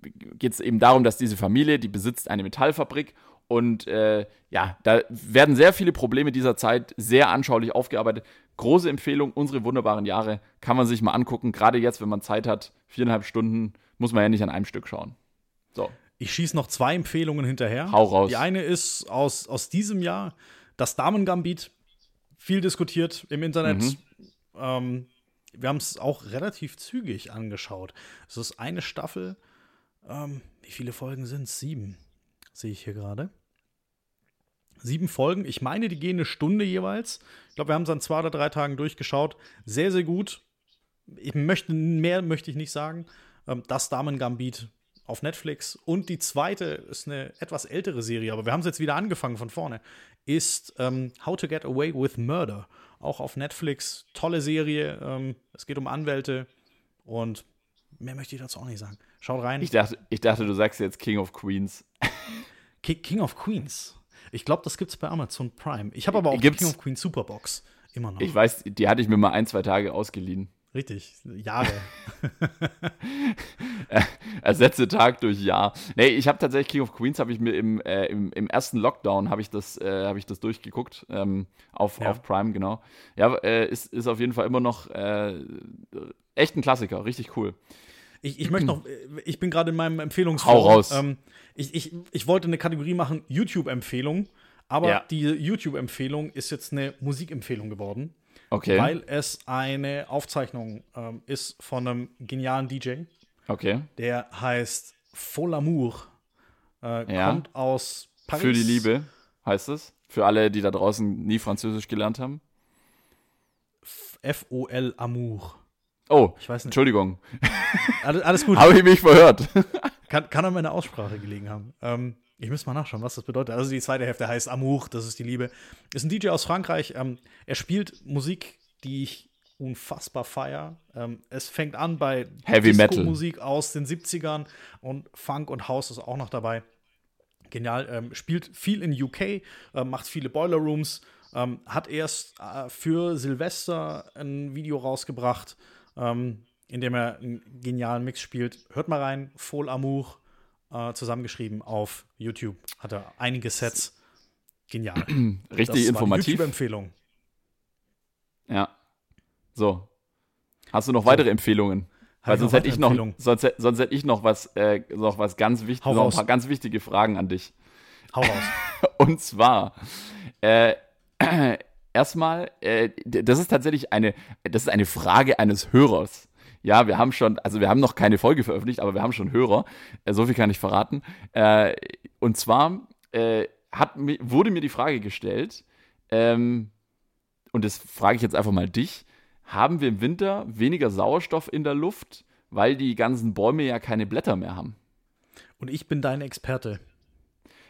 geht es eben darum, dass diese Familie, die besitzt eine Metallfabrik und äh, ja, da werden sehr viele Probleme dieser Zeit sehr anschaulich aufgearbeitet. Große Empfehlung, unsere wunderbaren Jahre kann man sich mal angucken. Gerade jetzt, wenn man Zeit hat, viereinhalb Stunden, muss man ja nicht an einem Stück schauen. So, Ich schieße noch zwei Empfehlungen hinterher. Hau raus. Die eine ist aus, aus diesem Jahr, das Damengambit, viel diskutiert im Internet. Mhm. Ähm, wir haben es auch relativ zügig angeschaut. Es ist eine Staffel. Ähm, wie viele Folgen sind es? Sieben, sehe ich hier gerade. Sieben Folgen. Ich meine, die gehen eine Stunde jeweils. Ich glaube, wir haben es an zwei oder drei Tagen durchgeschaut. Sehr, sehr gut. Ich möchte, mehr möchte ich nicht sagen. Ähm, das Damen-Gambit auf Netflix. Und die zweite ist eine etwas ältere Serie, aber wir haben es jetzt wieder angefangen von vorne. Ist ähm, How to Get Away with Murder. Auch auf Netflix. Tolle Serie. Ähm, es geht um Anwälte. Und mehr möchte ich dazu auch nicht sagen. Schaut rein. ich dachte, ich dachte, du sagst jetzt King of Queens. Ki- King of Queens. Ich glaube, das gibt's bei Amazon Prime. Ich habe aber auch die Gibt's? King of Queens Superbox. Immer noch. Ich weiß, die hatte ich mir mal ein, zwei Tage ausgeliehen. Richtig. Jahre. Ersetze Tag durch Jahr. Nee, ich habe tatsächlich King of Queens habe ich mir im, äh, im, im ersten Lockdown habe ich das äh, habe ich das durchgeguckt ähm, auf, Ja. auf Prime genau. Ja, äh, ist, ist auf jeden Fall immer noch äh, echt ein Klassiker, richtig cool. Ich, ich möchte noch, äh, ich bin gerade in meinem Hau Empfehlungsforum. raus. Ähm, ich, ich, ich wollte eine Kategorie machen, YouTube-Empfehlung, aber Ja. die YouTube-Empfehlung ist jetzt eine Musikempfehlung geworden, Okay. weil es eine Aufzeichnung ähm, ist von einem genialen DJ, okay. der heißt Fol Amour, äh, Ja. kommt aus Paris. Für die Liebe heißt es. Für alle, die da draußen nie Französisch gelernt haben. F-O-L Amour. Oh, Ich weiß nicht. Entschuldigung. Alles, alles gut. Habe ich mich verhört. Kann, kann an meiner Aussprache gelegen haben. Ähm, ich muss mal nachschauen, was das bedeutet. Also die zweite Hälfte heißt Amour, das ist die Liebe. Ist ein DJ aus Frankreich. Ähm, er spielt Musik, die ich unfassbar feier. Ähm, es fängt an bei Heavy Metal. Musik aus den 70ern und Funk und House ist auch noch dabei. Genial. Ähm, spielt viel in UK, äh, macht viele Boiler Rooms, ähm, hat erst äh, für Silvester ein Video rausgebracht, ähm, in dem er einen genialen Mix spielt. Hört mal rein, Fol Amour. äh, zusammengeschrieben auf YouTube. Hat er einige Sets. Genial. Richtig informativ. YouTube-Empfehlung. Ja. So. Hast du noch weitere Empfehlungen? Weil sonst hätte ich noch, sonst, sonst hätte ich noch was, äh, noch was ganz wichtig, noch ein paar ganz wichtige Fragen an dich. Hau raus. Und zwar, äh, erstmal, äh, das ist tatsächlich eine, das ist eine Frage eines Hörers. Ja, wir haben schon, also wir haben noch keine Folge veröffentlicht, aber wir haben schon Hörer. Äh, so viel kann ich verraten. Äh, und zwar äh, hat, wurde mir die Frage gestellt, ähm, und das frage ich jetzt einfach mal dich, haben wir im Winter weniger Sauerstoff in der Luft, weil die ganzen Bäume ja keine Blätter mehr haben? Und ich bin dein Experte.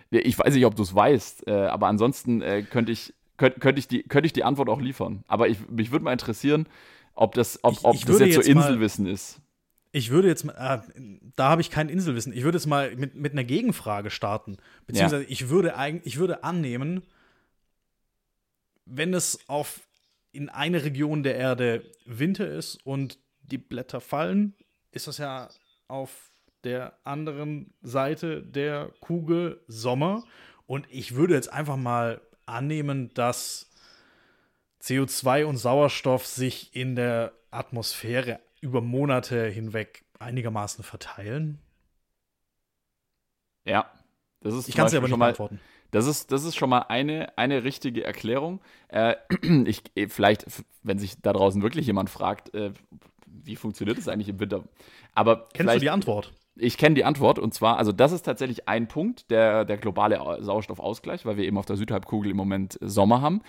Ich weiß nicht, ob du es weißt, äh, aber ansonsten äh, könnte ich, könnt, könnte ich, die, könnte ich die Antwort auch liefern. Aber ich, mich würde mal interessieren, ob das, ob, ob ich das jetzt so jetzt mal- Inselwissen ist. Ich würde jetzt mal, äh, da habe ich kein Inselwissen. Ich würde jetzt mal mit, mit einer Gegenfrage starten. Beziehungsweise ich würde ich würde annehmen, wenn es auf in eine Region der Erde Winter ist und die Blätter fallen, ist das ja auf der anderen Seite der Kugel Sommer. Und ich würde jetzt einfach mal annehmen, dass CO2 und Sauerstoff sich in der Atmosphäre über Monate hinweg einigermaßen verteilen. Ja. Das ist Ich kann es aber nicht schon mal, beantworten. Das ist, das ist schon mal eine, eine richtige Erklärung. Äh, ich, eh, vielleicht, wenn sich da draußen wirklich jemand fragt, äh, wie funktioniert das eigentlich im Winter? Aber Kennst du die Antwort? Ich kenne die Antwort und zwar, also das ist tatsächlich ein Punkt, der, der globale Au- Sauerstoffausgleich, weil wir eben auf der Südhalbkugel im Moment Sommer haben.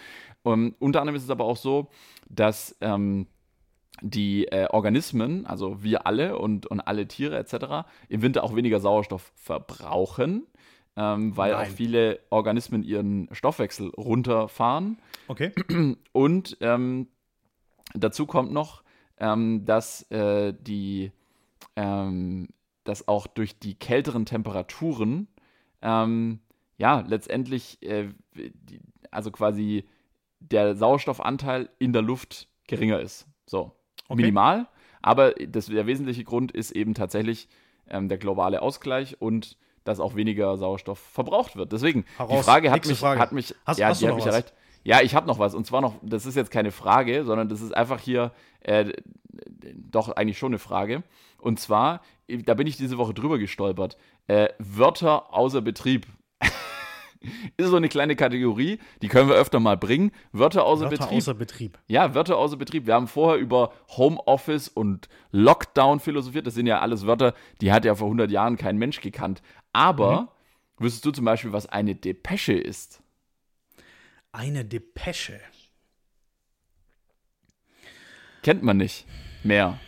Um, unter anderem ist es aber auch so, dass ähm, die äh, Organismen, also wir alle und, und alle Tiere etc., im Winter auch weniger Sauerstoff verbrauchen, ähm, weil Nein. auch viele Organismen ihren Stoffwechsel runterfahren. Okay. Und ähm, dazu kommt noch, ähm, dass äh, die, ähm, dass auch durch die kälteren Temperaturen, ähm, ja, letztendlich, äh, die, also quasi der Sauerstoffanteil in der Luft geringer ist. So, Okay. minimal, aber das, der wesentliche Grund ist eben tatsächlich ähm, der globale Ausgleich und dass auch weniger Sauerstoff verbraucht wird. Deswegen, die Heraus. Frage hat mich, Frage. hat mich, Hast- ja, hast die hat mich was? erreicht. Ja, ich habe noch was. Und zwar noch, das ist jetzt keine Frage, sondern das ist einfach hier äh, doch eigentlich schon eine Frage. Und zwar, da bin ich diese Woche drüber gestolpert. Äh, Wörter außer Betrieb. ist so eine kleine Kategorie, die können wir öfter mal bringen. Wörter außer Wörter Betrieb. außer Betrieb. Ja, Wörter außer Betrieb. Wir haben vorher über Homeoffice und Lockdown philosophiert. Das sind ja alles Wörter, die hat ja vor 100 Jahren kein Mensch gekannt. Aber wüsstest du zum Beispiel, was eine Depesche ist? Eine Depesche. Kennt man nicht mehr.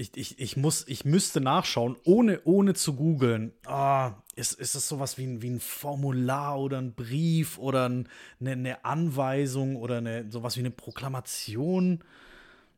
Ich, ich, ich, muss, ich müsste nachschauen, ohne, ohne zu googeln. Ah, ist, ist das sowas wie ein, wie ein Formular oder ein Brief oder ein, eine, eine Anweisung oder eine, sowas wie eine Proklamation?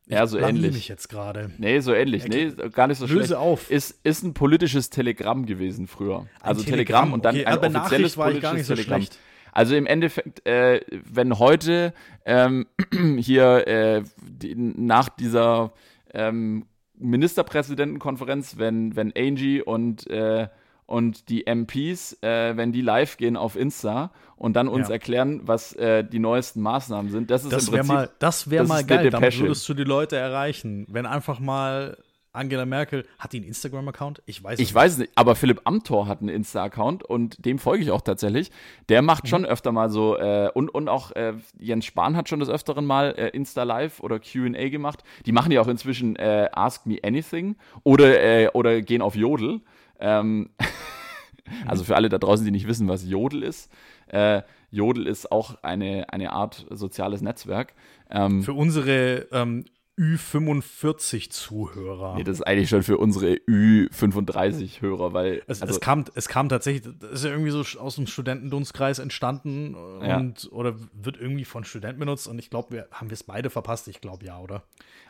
Ich Ja, so ähnlich. mich jetzt gerade. Nee, so ähnlich. Nee, gar nicht so Löse schlecht. auf. Ist, ist ein politisches Telegramm gewesen früher. Also Telegramm, Telegramm, und dann okay. ein Aber offizielles Nachricht war ich gar politisches nicht so Telegramm. schlecht. Also im Endeffekt, äh, wenn heute ähm, hier äh, die, nach dieser ähm, Ministerpräsidentenkonferenz, wenn, wenn Angie und, äh, und die MPs, äh, wenn die live gehen auf Insta und dann uns Ja. erklären, was äh, die neuesten Maßnahmen sind, das ist Das im wäre Prinzip mal, das wär das mal geil. Depesche. würdest du die Leute erreichen. Wenn einfach mal Angela Merkel, hat die einen Instagram-Account? Ich weiß es Ich weiß es nicht, aber Philipp Amthor hat einen Insta-Account und dem folge ich auch tatsächlich. Der macht Mhm. schon öfter mal so, äh, und, und auch äh, Jens Spahn hat schon des Öfteren mal äh, Insta-Live oder QA gemacht. Die machen ja auch inzwischen äh, Ask Me Anything oder, äh, oder gehen auf Jodel. Ähm, also für alle da draußen, die nicht wissen, was Jodel ist. Äh, Jodel ist auch eine, eine Art soziales Netzwerk. Ähm, Für unsere ähm, Ü45-Zuhörer. nee, das ist eigentlich schon für unsere Ü35-Hörer, weil. Es, also, es, kam, es kam tatsächlich, das ist ja irgendwie so aus dem Studentendunstkreis entstanden Ja. und oder wird irgendwie von Studenten benutzt und ich glaube, wir haben wir es beide verpasst, ich glaube ja, oder?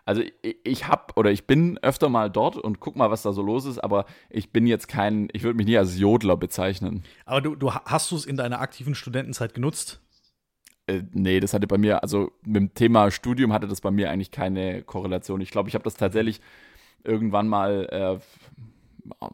Also ich, ich habe oder ich bin öfter mal dort und guck mal, was da so los ist, aber ich bin jetzt kein, ich würde mich nie als Jodler bezeichnen. Aber du, du hast du es in deiner aktiven Studentenzeit genutzt? Äh, nee, das hatte bei mir, also mit dem Thema Studium hatte das bei mir eigentlich keine Korrelation. Ich glaube, ich habe das tatsächlich irgendwann mal äh,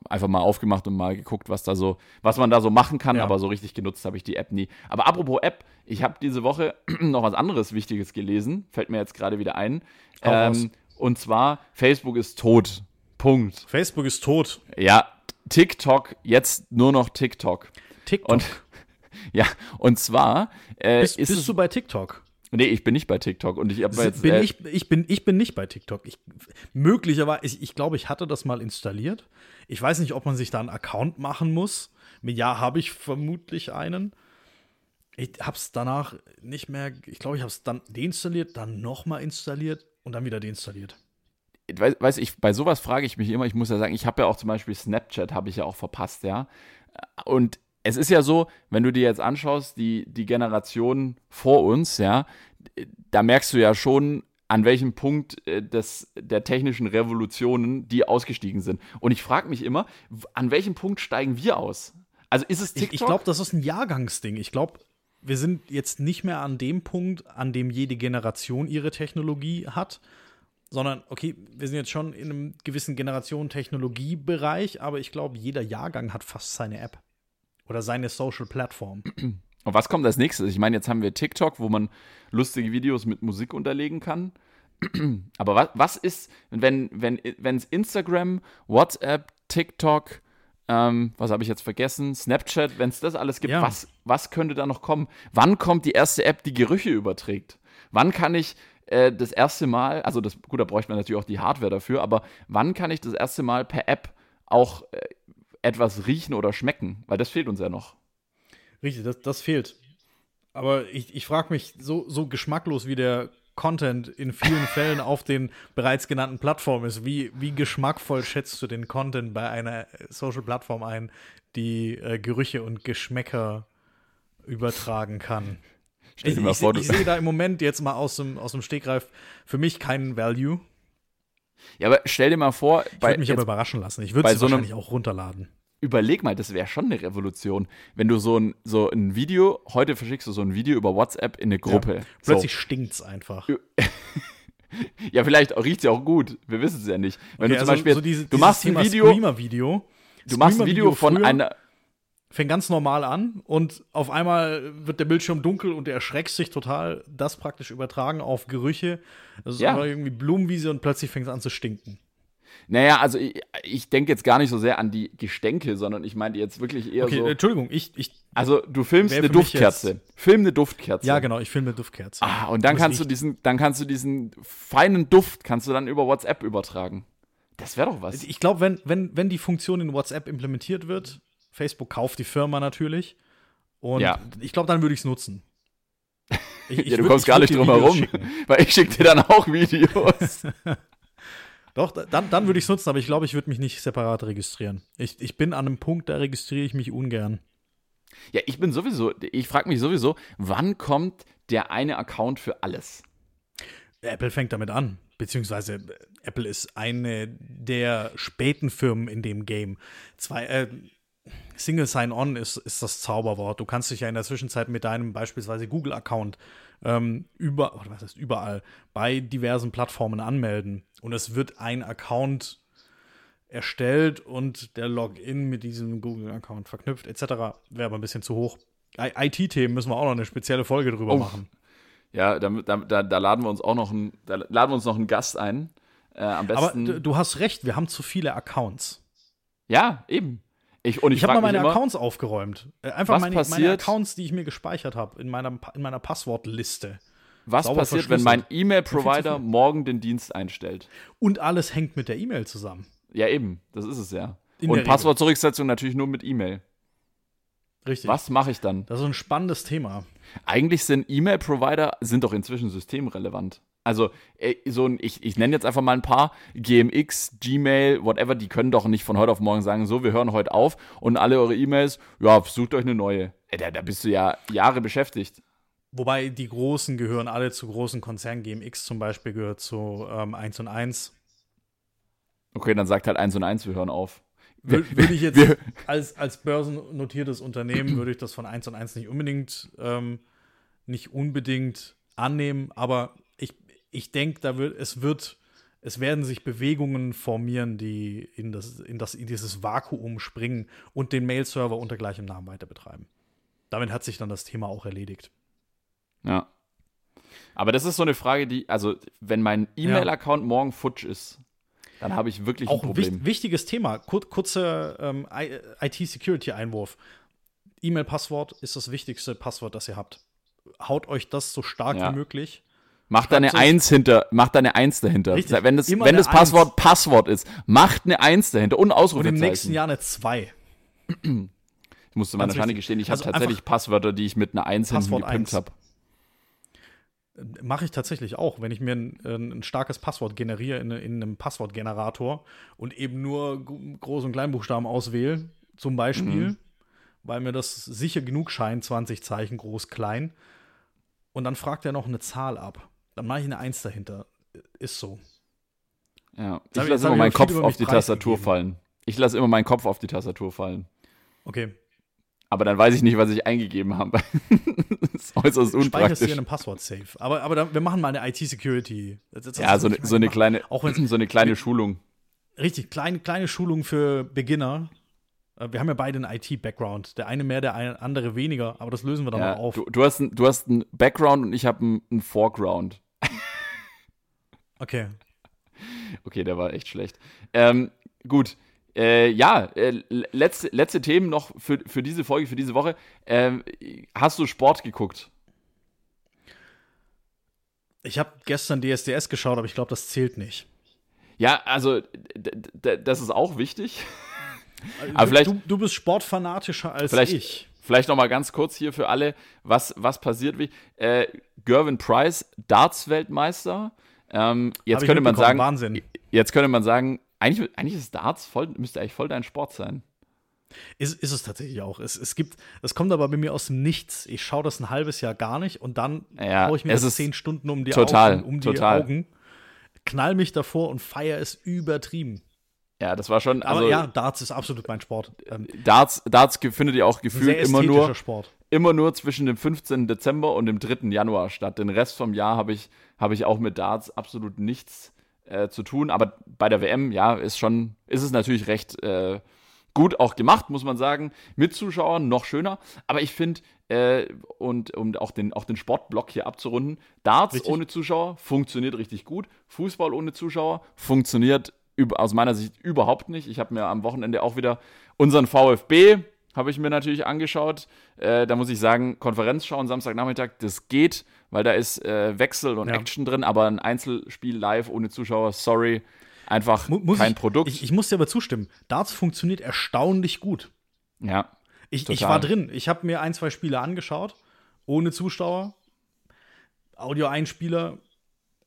einfach mal aufgemacht und mal geguckt, was da so, was man da so machen kann, Ja. aber so richtig genutzt habe ich die App nie. Aber apropos App, ich habe diese Woche noch was anderes Wichtiges gelesen, fällt mir jetzt gerade wieder ein. Ähm, und zwar, Facebook ist tot. Punkt. Facebook ist tot. Ja, TikTok, jetzt nur noch TikTok. TikTok. Und ja, und zwar äh, bist, ist bist es, du bei TikTok? Nee, ich bin nicht bei TikTok und ich habe jetzt bin äh, ich, ich, bin, ich bin nicht bei TikTok. Ich, möglicherweise, ich, ich glaube, ich hatte das mal installiert. Ich weiß nicht, ob man sich da einen Account machen muss. Ja, habe ich vermutlich einen. Ich habe es danach nicht mehr, ich glaube, ich habe es dann deinstalliert, dann nochmal installiert und dann wieder deinstalliert. weiß, weiß ich, bei sowas frage ich mich immer, ich muss ja sagen, ich habe ja auch zum Beispiel Snapchat, habe ich ja auch verpasst, ja. Und es ist ja so, wenn du dir jetzt anschaust, die, die Generation vor uns, ja, da merkst du ja schon, an welchem Punkt äh, des, der technischen Revolutionen die ausgestiegen sind. Und ich frage mich immer, an welchem Punkt steigen wir aus? Also ist es Ich, TikTok? ich glaube, das ist ein Jahrgangsding. Ich glaube, wir sind jetzt nicht mehr an dem Punkt, an dem jede Generation ihre Technologie hat, sondern, okay, wir sind jetzt schon in einem gewissen Generation-Technologiebereich, aber ich glaube, jeder Jahrgang hat fast seine App oder seine Social-Plattform. Und was kommt als nächstes? Ich meine, jetzt haben wir TikTok, wo man lustige Videos mit Musik unterlegen kann. Aber was, was ist, wenn wenn wenn es Instagram, WhatsApp, TikTok, ähm, was habe ich jetzt vergessen, Snapchat, wenn es das alles gibt, Ja. was, was könnte da noch kommen? Wann kommt die erste App, die Gerüche überträgt? Wann kann ich äh, das erste Mal, also das, gut, da bräuchte man natürlich auch die Hardware dafür, aber wann kann ich das erste Mal per App auch äh, etwas riechen oder schmecken? Weil das fehlt uns ja noch. Richtig, das, das fehlt. Aber ich, ich frage mich, so, so geschmacklos wie der Content in vielen Fällen auf den bereits genannten Plattformen ist, wie, wie geschmackvoll schätzt du den Content bei einer Social-Plattform ein, die äh, Gerüche und Geschmäcker übertragen kann? Stell Ich, dir mal ich, vor, ich du- sehe da im Moment jetzt mal aus dem, aus dem Stegreif für mich keinen Value. Ja, aber stell dir mal vor, Ich würde mich aber jetzt, überraschen lassen. Ich würde es so wahrscheinlich auch runterladen. überleg mal, das wäre schon eine Revolution, wenn du so ein, so ein Video, heute verschickst du so ein Video über WhatsApp in eine Gruppe. Plötzlich stinkt's einfach. so. Ja, vielleicht riecht es ja auch gut. Wir wissen es ja nicht. Wenn Okay, du zum also Beispiel, so diese- du machst ein Thema Video, Screamer-Video. du machst ein Video Screamer-Video von früher einer, fängt ganz normal an und auf einmal wird der Bildschirm dunkel und du erschreckst sich total. Das praktisch übertragen auf Gerüche. Das ist Ja. einfach irgendwie Blumenwiese und plötzlich fängt es an zu stinken. naja, also ich, ich denke jetzt gar nicht so sehr an die Gestänke, sondern ich meinte jetzt wirklich eher Okay, so, Entschuldigung, ich, ich. also du filmst eine Duftkerze. Film eine Duftkerze. Ja, genau, ich filme Duftkerze. Ah, und dann Das kannst du diesen, dann kannst du diesen feinen Duft kannst du dann über WhatsApp übertragen. Das wäre doch was. Ich glaube, wenn, wenn, wenn die Funktion in WhatsApp implementiert wird, Facebook kauft die Firma natürlich. Und Ja. ich glaube, dann würde ich es nutzen. Ich, ich ja, du würd- kommst gar nicht drum herum, weil ich schicke dir dann auch Videos. Doch, da- dann, dann würde ich es nutzen, aber ich glaube, ich würde mich nicht separat registrieren. Ich, ich bin an einem Punkt, da registriere ich mich ungern. ja, ich bin sowieso, ich frage mich sowieso, wann kommt der eine Account für alles? Apple fängt damit an. Beziehungsweise äh, Apple ist eine der späten Firmen in dem Game. Zwei, äh, Single Sign-On ist, ist das Zauberwort. Du kannst dich ja in der Zwischenzeit mit deinem beispielsweise Google-Account ähm, über, oder was heißt überall, bei diversen Plattformen anmelden. Und es wird ein Account erstellt und der Login mit diesem Google-Account verknüpft, etc. Wäre aber ein bisschen zu hoch. IT-Themen müssen wir auch noch eine spezielle Folge drüber Oh. machen. Ja, da, da, da, laden wir uns auch noch einen, da laden wir uns noch einen Gast ein. Äh, am Aber besten. du, du hast recht, wir haben zu viele Accounts. ja, eben. Ich, und ich, Ich habe mal meine immer, Accounts aufgeräumt. Äh, Einfach meine, meine passiert- Accounts, die ich mir gespeichert habe in meiner, in meiner Passwortliste. was sauber passiert, wenn mein. E-Mail-Provider morgen den Dienst einstellt? Und alles hängt mit der E-Mail zusammen. Ja, eben. Das ist es ja. In und Passwortzurücksetzung natürlich nur mit E-Mail. Richtig. Was mache ich dann? Das ist ein spannendes Thema. Eigentlich sind E-Mail-Provider sind doch inzwischen systemrelevant. Also äh, so ein, ich, ich nenne jetzt einfach mal ein paar, GMX, Gmail, whatever, die können doch nicht von heute auf morgen sagen, so, wir hören heute auf und alle eure E-Mails, ja, sucht euch eine neue. Äh, da, da bist du ja Jahre beschäftigt. Wobei die Großen gehören alle zu großen Konzernen. GMX zum Beispiel gehört zu ähm, 1 und 1. Okay, dann sagt halt eins und eins, wir hören auf. Wür- Würde ich jetzt als, als börsennotiertes Unternehmen, würde ich das von 1 und 1 nicht unbedingt, ähm, nicht unbedingt annehmen, aber ich, denke, da wird, es wird, Es werden sich Bewegungen formieren, die in, das, in, das, in dieses Vakuum springen und den Mail-Server unter gleichem Namen weiter betreiben. Damit hat sich dann das Thema auch erledigt. Ja. Aber das ist so eine Frage, die, also, wenn mein E-Mail-Account ja. morgen futsch ist, dann habe ich wirklich auch ein Problem. Auch wichtiges Thema, Kur kurzer ähm, IT-Security-Einwurf. E-Mail-Passwort ist das wichtigste Passwort, das ihr habt. Haut euch das so stark ja. wie möglich. Macht da eine Eins hinter, macht da eine Eins dahinter. Richtig, wenn das, wenn das Passwort Eins. Passwort ist, macht eine Eins dahinter und Ausrufezeichen. Und im nächsten Jahr eine Zwei. Ich musste meiner Schande gestehen, ich also habe tatsächlich Passwörter, die ich mit einer Eins hinten gepimpt habe. Mache ich tatsächlich auch, wenn ich mir ein, ein starkes Passwort generiere in, in, einem Passwortgenerator und eben nur Groß- und Kleinbuchstaben auswähle, zum Beispiel, mhm. weil mir das sicher genug scheint, 20 Zeichen groß, klein. Und dann fragt er noch eine Zahl ab. Dann mache ich eine Eins dahinter. Ist so. Ja, ich lasse immer meinen Kopf auf die Tastatur fallen. Ich lasse immer meinen Kopf auf die Tastatur fallen. Okay. Aber dann weiß ich nicht, was ich eingegeben habe. das ist äußerst unpraktisch. Speicherst du in einem Passwort-Safe. Aber, aber dann, wir machen mal eine IT-Security. Ja, so, eine, so eine kleine, auch so eine kleine Schulung. Richtig, kleine, kleine Schulung für Beginner. Äh, wir haben ja beide einen IT-Background. Der eine mehr, der andere weniger, aber das lösen wir dann ja, mal auf. Du, du, hast ein, du hast einen Background und ich habe einen, einen Foreground. Okay. Okay, der war echt schlecht. Ähm, gut. Äh, ja, äh, letzte, letzte Themen noch für, für diese Folge, für diese Woche. Ähm, hast du Sport geguckt? Ich habe gestern DSDS geschaut, aber ich glaube, das zählt nicht. Ja, also das ist auch wichtig. Also, aber vielleicht, du, du bist sportfanatischer als vielleicht, ich. Vielleicht noch mal ganz kurz hier für alle, was, was passiert wie. Äh, Gervin Price, Darts-Weltmeister. Ähm, jetzt könnte man sagen, Wahnsinn. jetzt könnte man sagen, eigentlich, eigentlich ist Darts voll, müsste eigentlich voll dein Sport sein. Ist, ist es tatsächlich auch. Es, es gibt, es kommt aber bei mir aus dem Nichts. Ich schaue das ein halbes Jahr gar nicht und dann ja, ich mir das zehn Stunden um die, total, Augen, um die total. Augen, knall mich davor und feiere es übertrieben. Ja, das war schon. Also, aber ja, Darts ist absolut mein Sport. Ähm, Darts, Darts findet ihr auch gefühlt immer nur, Sport. Immer nur zwischen dem 15. Dezember und dem 3. Januar statt. Den Rest vom Jahr habe ich, hab ich auch mit Darts absolut nichts äh, zu tun. Aber bei der WM, ja, ist schon, ist es natürlich recht äh, gut auch gemacht, muss man sagen. Mit Zuschauern noch schöner. Aber ich finde, äh, und um auch den, auch den Sportblock hier abzurunden, Darts richtig. ohne Zuschauer funktioniert richtig gut. Fußball ohne Zuschauer funktioniert aus meiner Sicht überhaupt nicht. Ich habe mir am Wochenende auch wieder unseren VfB, habe ich mir natürlich angeschaut. Äh, da muss ich sagen, Konferenz schauen Samstagnachmittag, das geht, weil da ist äh, Wechsel und ja. Action drin, aber ein Einzelspiel live ohne Zuschauer, sorry, einfach muss kein ich, Produkt. Ich, ich muss dir aber zustimmen, Darts funktioniert erstaunlich gut. Ja. Ich, ich war drin, ich habe mir ein, zwei Spiele angeschaut, ohne Zuschauer. Audio-Einspieler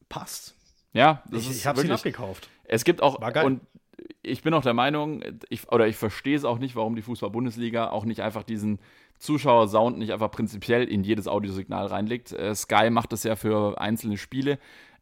passt. Ja, das ich, ist ich habe ihn abgekauft. Es gibt auch, und ich bin auch der Meinung, ich, oder ich verstehe es auch nicht, warum die Fußball-Bundesliga auch nicht einfach diesen Zuschauer-Sound nicht einfach prinzipiell in jedes Audiosignal reinlegt. Äh, Sky macht das ja für einzelne Spiele.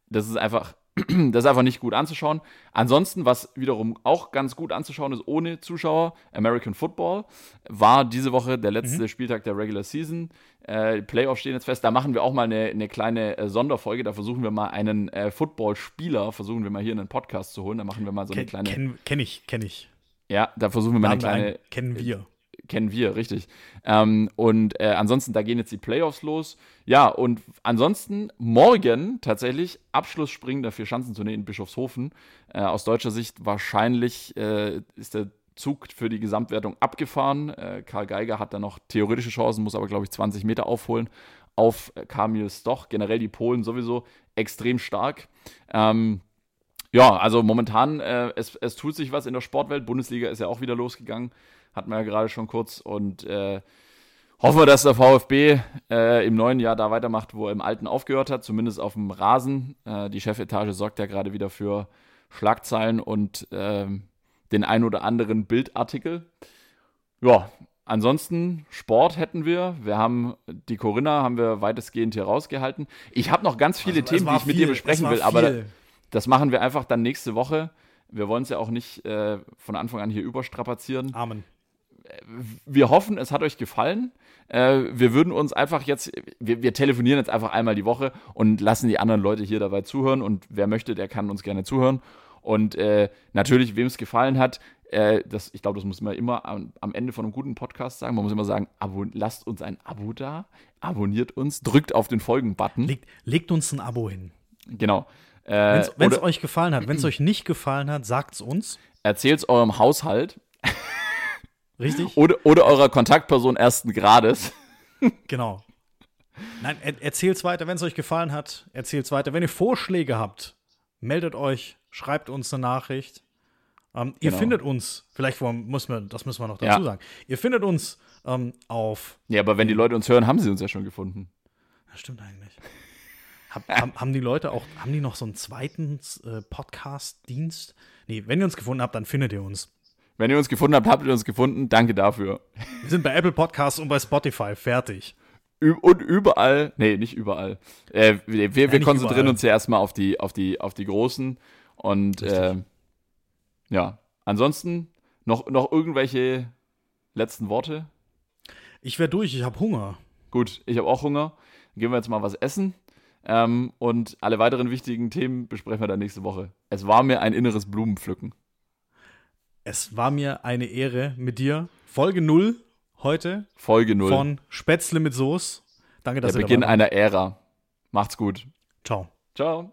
Das ist einfach das ist einfach nicht gut anzuschauen. Ansonsten, was wiederum auch ganz gut anzuschauen ist, ohne Zuschauer, American Football, war diese Woche der letzte mhm. Spieltag der Regular Season. Äh, Playoffs stehen jetzt fest. Da machen wir auch mal eine, eine kleine äh, Sonderfolge. Da versuchen wir mal einen äh, Football-Spieler, versuchen wir mal hier in einen Podcast zu holen. Da machen wir mal so eine Ken, kleine. Kenn, kenn ich, kenne ich. Ja, da versuchen wir mal eine kleine. Einen, kennen wir kennen wir, richtig. Ähm, und äh, ansonsten, da gehen jetzt die Playoffs los. Ja, und ansonsten morgen tatsächlich Abschlussspringen der Vier-Schanzentournee in Bischofshofen. Äh, aus deutscher Sicht wahrscheinlich äh, ist der Zug für die Gesamtwertung abgefahren. Äh, Karl Geiger hat da noch theoretische Chancen, muss aber, glaube ich, 20 Meter aufholen auf Kamil Stoch. Generell die Polen sowieso extrem stark. Ähm, ja, also momentan, äh, es, es tut sich was in der Sportwelt. Bundesliga ist ja auch wieder losgegangen hatten wir ja gerade schon kurz. Und äh, hoffen wir, dass der VfB äh, im neuen Jahr da weitermacht, wo er im alten aufgehört hat, zumindest auf dem Rasen. Äh, die Chefetage sorgt ja gerade wieder für Schlagzeilen und ähm, den ein oder anderen Bildartikel. Ja, ansonsten Sport hätten wir. Wir haben die Corinna haben wir weitestgehend hier rausgehalten. Ich habe noch ganz viele also, Themen, die ich mit dir besprechen will, aber das machen wir einfach dann nächste Woche. Wir wollen es ja auch nicht äh, von Anfang an hier überstrapazieren. Amen wir hoffen, es hat euch gefallen. Äh, wir würden uns einfach jetzt, wir, wir telefonieren jetzt einfach einmal die Woche und lassen die anderen Leute hier dabei zuhören. Und wer möchte, der kann uns gerne zuhören. Und äh, natürlich, wem es gefallen hat, äh, das, ich glaube, das muss man immer am, am, Ende von einem guten Podcast sagen. Man muss immer sagen, lasst uns ein Abo da, abonniert uns, drückt auf den Folgen-Button. Legt, legt, uns ein Abo hin. Genau. Äh, wenn es euch gefallen hat, wenn es euch nicht gefallen hat, sagt es uns. Erzählt es eurem Haushalt. Richtig? oder, oder eurer Kontaktperson ersten Grades. genau. Nein, er, erzählt es weiter, wenn es euch gefallen hat, erzählt es weiter. Wenn ihr Vorschläge habt, meldet euch, schreibt uns eine Nachricht. Ähm, ihr genau. findet uns, vielleicht muss man, das müssen wir noch dazu ja. sagen. Ihr findet uns ähm, auf. Ja, aber wenn die Leute uns hören, haben sie uns ja schon gefunden. Das stimmt eigentlich. Hab, haben, haben die Leute auch, haben die noch so einen zweiten äh, Podcast-Dienst? Nee, wenn ihr uns gefunden habt, dann findet ihr uns. Wenn ihr uns gefunden habt, habt ihr uns gefunden. Danke dafür. Wir sind bei Apple Podcasts und bei Spotify. Fertig. Und überall, nee, nicht überall. Äh, wir wir, ja, konzentrieren überall. uns ja erstmal auf die, auf die, auf die großen. Und äh, ja, ansonsten noch, noch irgendwelche letzten Worte? Ich wäre durch, ich habe Hunger. Gut, ich habe auch Hunger. Dann gehen wir jetzt mal was essen. Ähm, und alle weiteren wichtigen Themen besprechen wir dann nächste Woche. Es war mir ein inneres Blumenpflücken. Es war mir eine Ehre mit dir. Folge 0 heute. Folge 0. Von Spätzle mit Soße. Danke, dass Der ihr Beginn einer Ära. Macht's gut. Ciao. Ciao.